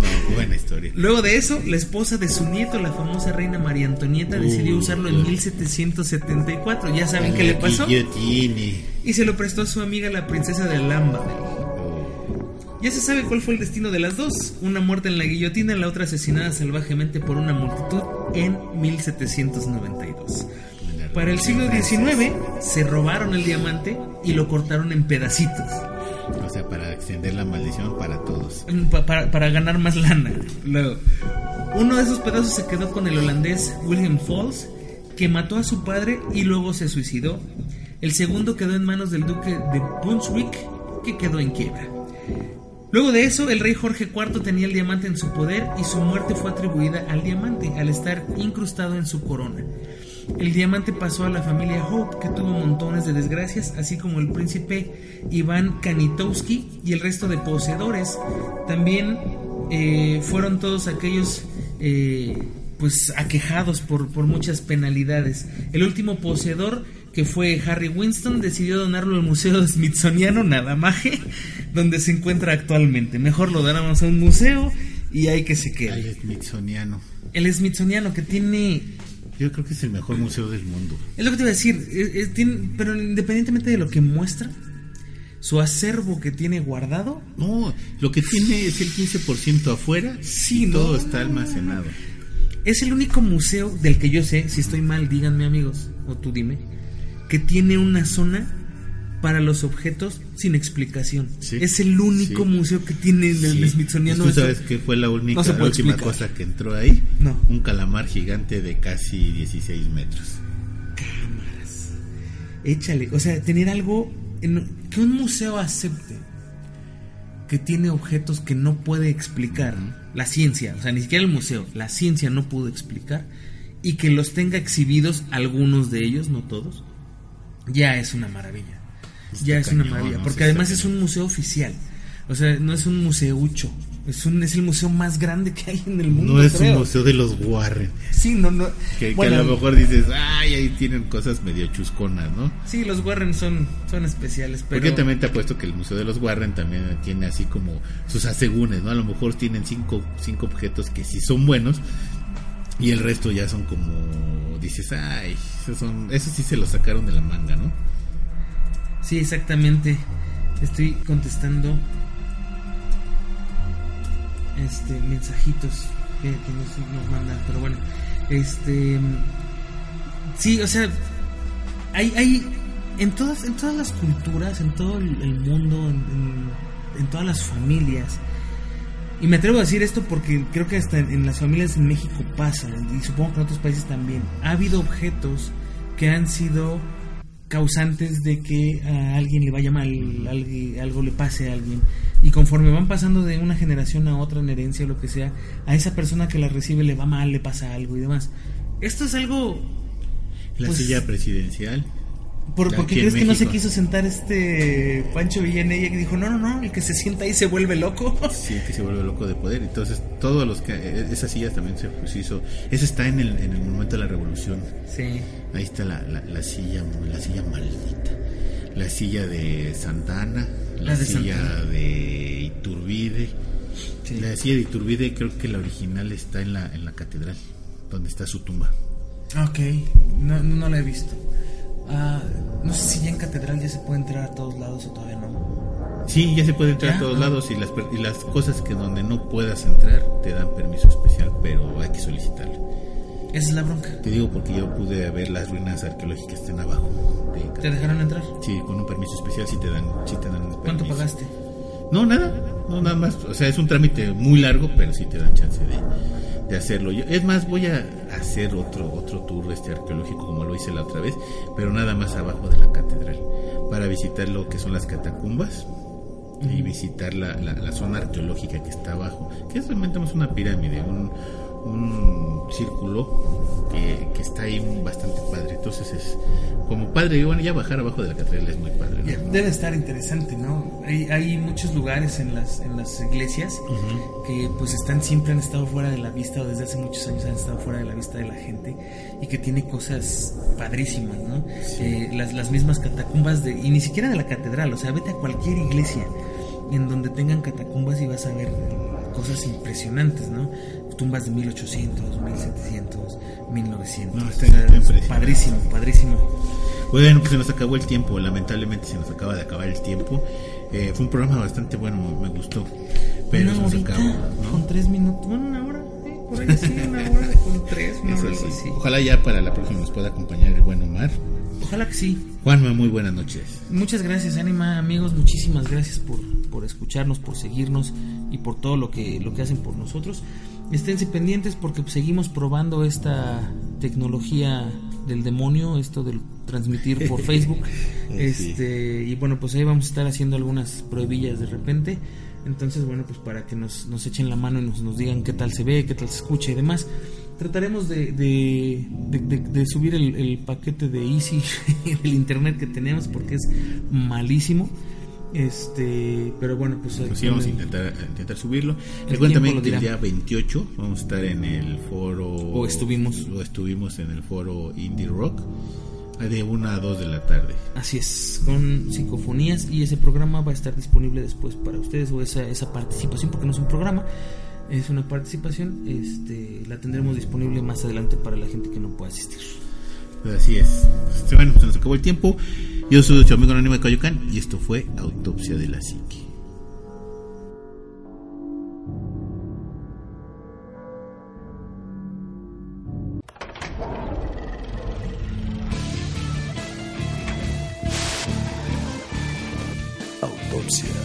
No, buena historia. Luego de eso, la esposa de su nieto, la famosa reina María Antonieta, decidió usarlo en 1774. Ya saben qué le pasó. Y se lo prestó a su amiga la princesa de Alhambra. Ya se sabe cuál fue el destino de las dos. Una muerta en la guillotina, la otra asesinada salvajemente por una multitud en 1792. Para el siglo XIX se robaron el diamante y lo cortaron en pedacitos. O sea, para extender la maldición para todos. Pa- para, para ganar más lana. Luego, uno de esos pedazos se quedó con el holandés William Falls, que mató a su padre y luego se suicidó. El segundo quedó en manos del duque de Brunswick, que quedó en quiebra. Luego de eso, el rey Jorge IV tenía el diamante en su poder y su muerte fue atribuida al diamante al estar incrustado en su corona. El diamante pasó a la familia Hope, que tuvo montones de desgracias, así como el príncipe Iván Kanitowski y el resto de poseedores. También eh, fueron todos aquellos eh, pues aquejados por, por muchas penalidades. El último poseedor que fue Harry Winston, decidió donarlo al Museo Smithsoniano Nadamaje, donde se encuentra actualmente. Mejor lo donamos a un museo y hay que se quede. El Smithsoniano. El Smithsoniano que tiene... Yo creo que es el mejor museo del mundo. Es lo que te iba a decir, es- es- tiene- pero independientemente de lo que muestra, su acervo que tiene guardado, No, lo que tiene es el 15% afuera Sí, y no, todo está almacenado. es el único museo del que yo sé, si estoy mal, díganme amigos, o tú dime, que tiene una zona para los objetos sin explicación. Sí. Es el único Sí. museo que tiene en el Sí. Smithsoniano. ¿Tú sabes qué fue la única no la última explicar. cosa que entró ahí? No. Un calamar gigante de casi 16 metros. Échale, o sea, tener algo en- que un museo acepte que tiene objetos que no puede explicar la ciencia, o sea, ni siquiera el museo, la ciencia no pudo explicar y que los tenga exhibidos algunos de ellos, no todos, ya es una maravilla. ya es una maravilla, ¿no? porque además es un museo oficial. O sea, no es un museucho, es un es el museo más grande que hay en el mundo. No es creo. un museo de los Warren. Sí, no, no. Que, a lo mejor dices, ay, ahí tienen cosas medio chusconas, ¿no? Sí, los Warren son, son especiales, pero... Porque también te apuesto que el Museo de los Warren también tiene así como sus asegúnes, ¿no? A lo mejor tienen cinco, cinco objetos que sí son buenos y el resto ya son como, dices, ay, esos, son, sí se los sacaron de la manga, ¿no? Sí, exactamente. Estoy contestando este mensajitos que, nos, nos mandan, pero bueno, este sí, o sea, hay, hay en todas en todas las culturas, en todo el, mundo, en todas las familias. Y me atrevo a decir esto porque creo que hasta en, en las familias en México pasa, y supongo que en otros países también. Ha habido objetos que han sido causantes de que a alguien le vaya mal, algo, algo le pase a alguien. Y conforme van pasando de una generación a otra en herencia o lo que sea, a esa persona que la recibe le va mal, le pasa algo y demás. Esto es algo... La Pues- silla presidencial. ¿Por, ¿por qué crees que no se quiso sentar este Pancho Villanella que dijo, no, no, no, el que se sienta ahí se vuelve loco? Sí, que se vuelve loco de poder. Entonces, todos los que. eh, Esas sillas también se pues, hizo. Esa está en el, en el momento de la revolución. Sí. Ahí está la, la, la silla, la silla maldita. La silla de Santana, la, La de silla Santana. de Iturbide. Sí. La silla de Iturbide creo que la original está en la, en la catedral, donde está su tumba. Ok, no, no la he visto. Ah, no sé si ya en Catedral ya se puede entrar a todos lados o todavía no. Sí, ya se puede entrar ¿Ya? a todos Ah. lados y las, per- y las cosas que donde no puedas entrar te dan permiso especial, pero hay que solicitarlo. Esa es la bronca. Te digo porque yo pude ver las ruinas arqueológicas que están abajo. de ¿Te Catedral. dejaron entrar? Sí, con un permiso especial sí te dan, sí te dan ¿Cuánto permiso. pagaste? No, nada, no, nada más. O sea, es un trámite muy largo, pero sí te dan chance de, de hacerlo. Yo, es más, voy a hacer otro otro tour este arqueológico como lo hice la otra vez, pero nada más abajo de la catedral, para visitar lo que son las catacumbas y visitar la, la, la zona arqueológica que está abajo, que es realmente más una pirámide, un, un círculo que, que está ahí bastante padre. Entonces es como padre, y bueno, ya bajar abajo de la catedral es muy padre. ¿no? Debe estar interesante, ¿no? Hay, hay muchos lugares en las, en las iglesias que pues están siempre han estado fuera de la vista o desde hace muchos años han estado fuera de la vista de la gente y que tiene cosas padrísimas, ¿no? Eh, las, las mismas catacumbas de, y ni siquiera de la catedral, o sea, vete a cualquier iglesia en donde tengan catacumbas y vas a ver cosas impresionantes, ¿no? Tumbas de 1800, 1700, 1900. No, o está sea, impresionante. padrísimo, padrísimo. Bueno, pues se nos acabó el tiempo, lamentablemente se nos acaba de acabar el tiempo. Eh, fue un programa bastante bueno, me gustó, pero una se nos acabó. ¿no? con tres minutos, bueno, una hora, sí, por ahí sí, una hora con tres, una hora, sí. así. Ojalá ya para la próxima nos pueda acompañar el buen Omar. Ojalá que sí. Juanma, muy buenas noches. Muchas gracias, Anima, amigos, muchísimas gracias por, por escucharnos, por seguirnos y por todo lo que, lo que hacen por nosotros. Esténse pendientes porque seguimos probando esta tecnología del demonio, esto del transmitir por Facebook. Sí. Este, y bueno, pues ahí vamos a estar haciendo algunas pruebillas de repente. Entonces, bueno, pues para que nos, nos echen la mano y nos, nos digan qué tal se ve, qué tal se escucha y demás. Trataremos de, de, de, de subir el, el, paquete de Easy, el internet que tenemos, porque es malísimo. Este, pero bueno, pues, pues sí, vamos a intentar, intentar subirlo. Recuerden también que el día 28 vamos a estar en el foro. O estuvimos. O estuvimos en el foro Indie Rock de 1 a 2 de la tarde. Así es, con psicofonías y ese programa va a estar disponible después para ustedes o esa, esa participación, porque no es un programa, es una participación, este, la tendremos disponible más adelante para la gente que no pueda asistir. Pues así es. Pues, bueno, se nos acabó el tiempo. Yo soy su amigo anónimo de Coyoacán y esto fue Autopsia de la Psique. Autopsia.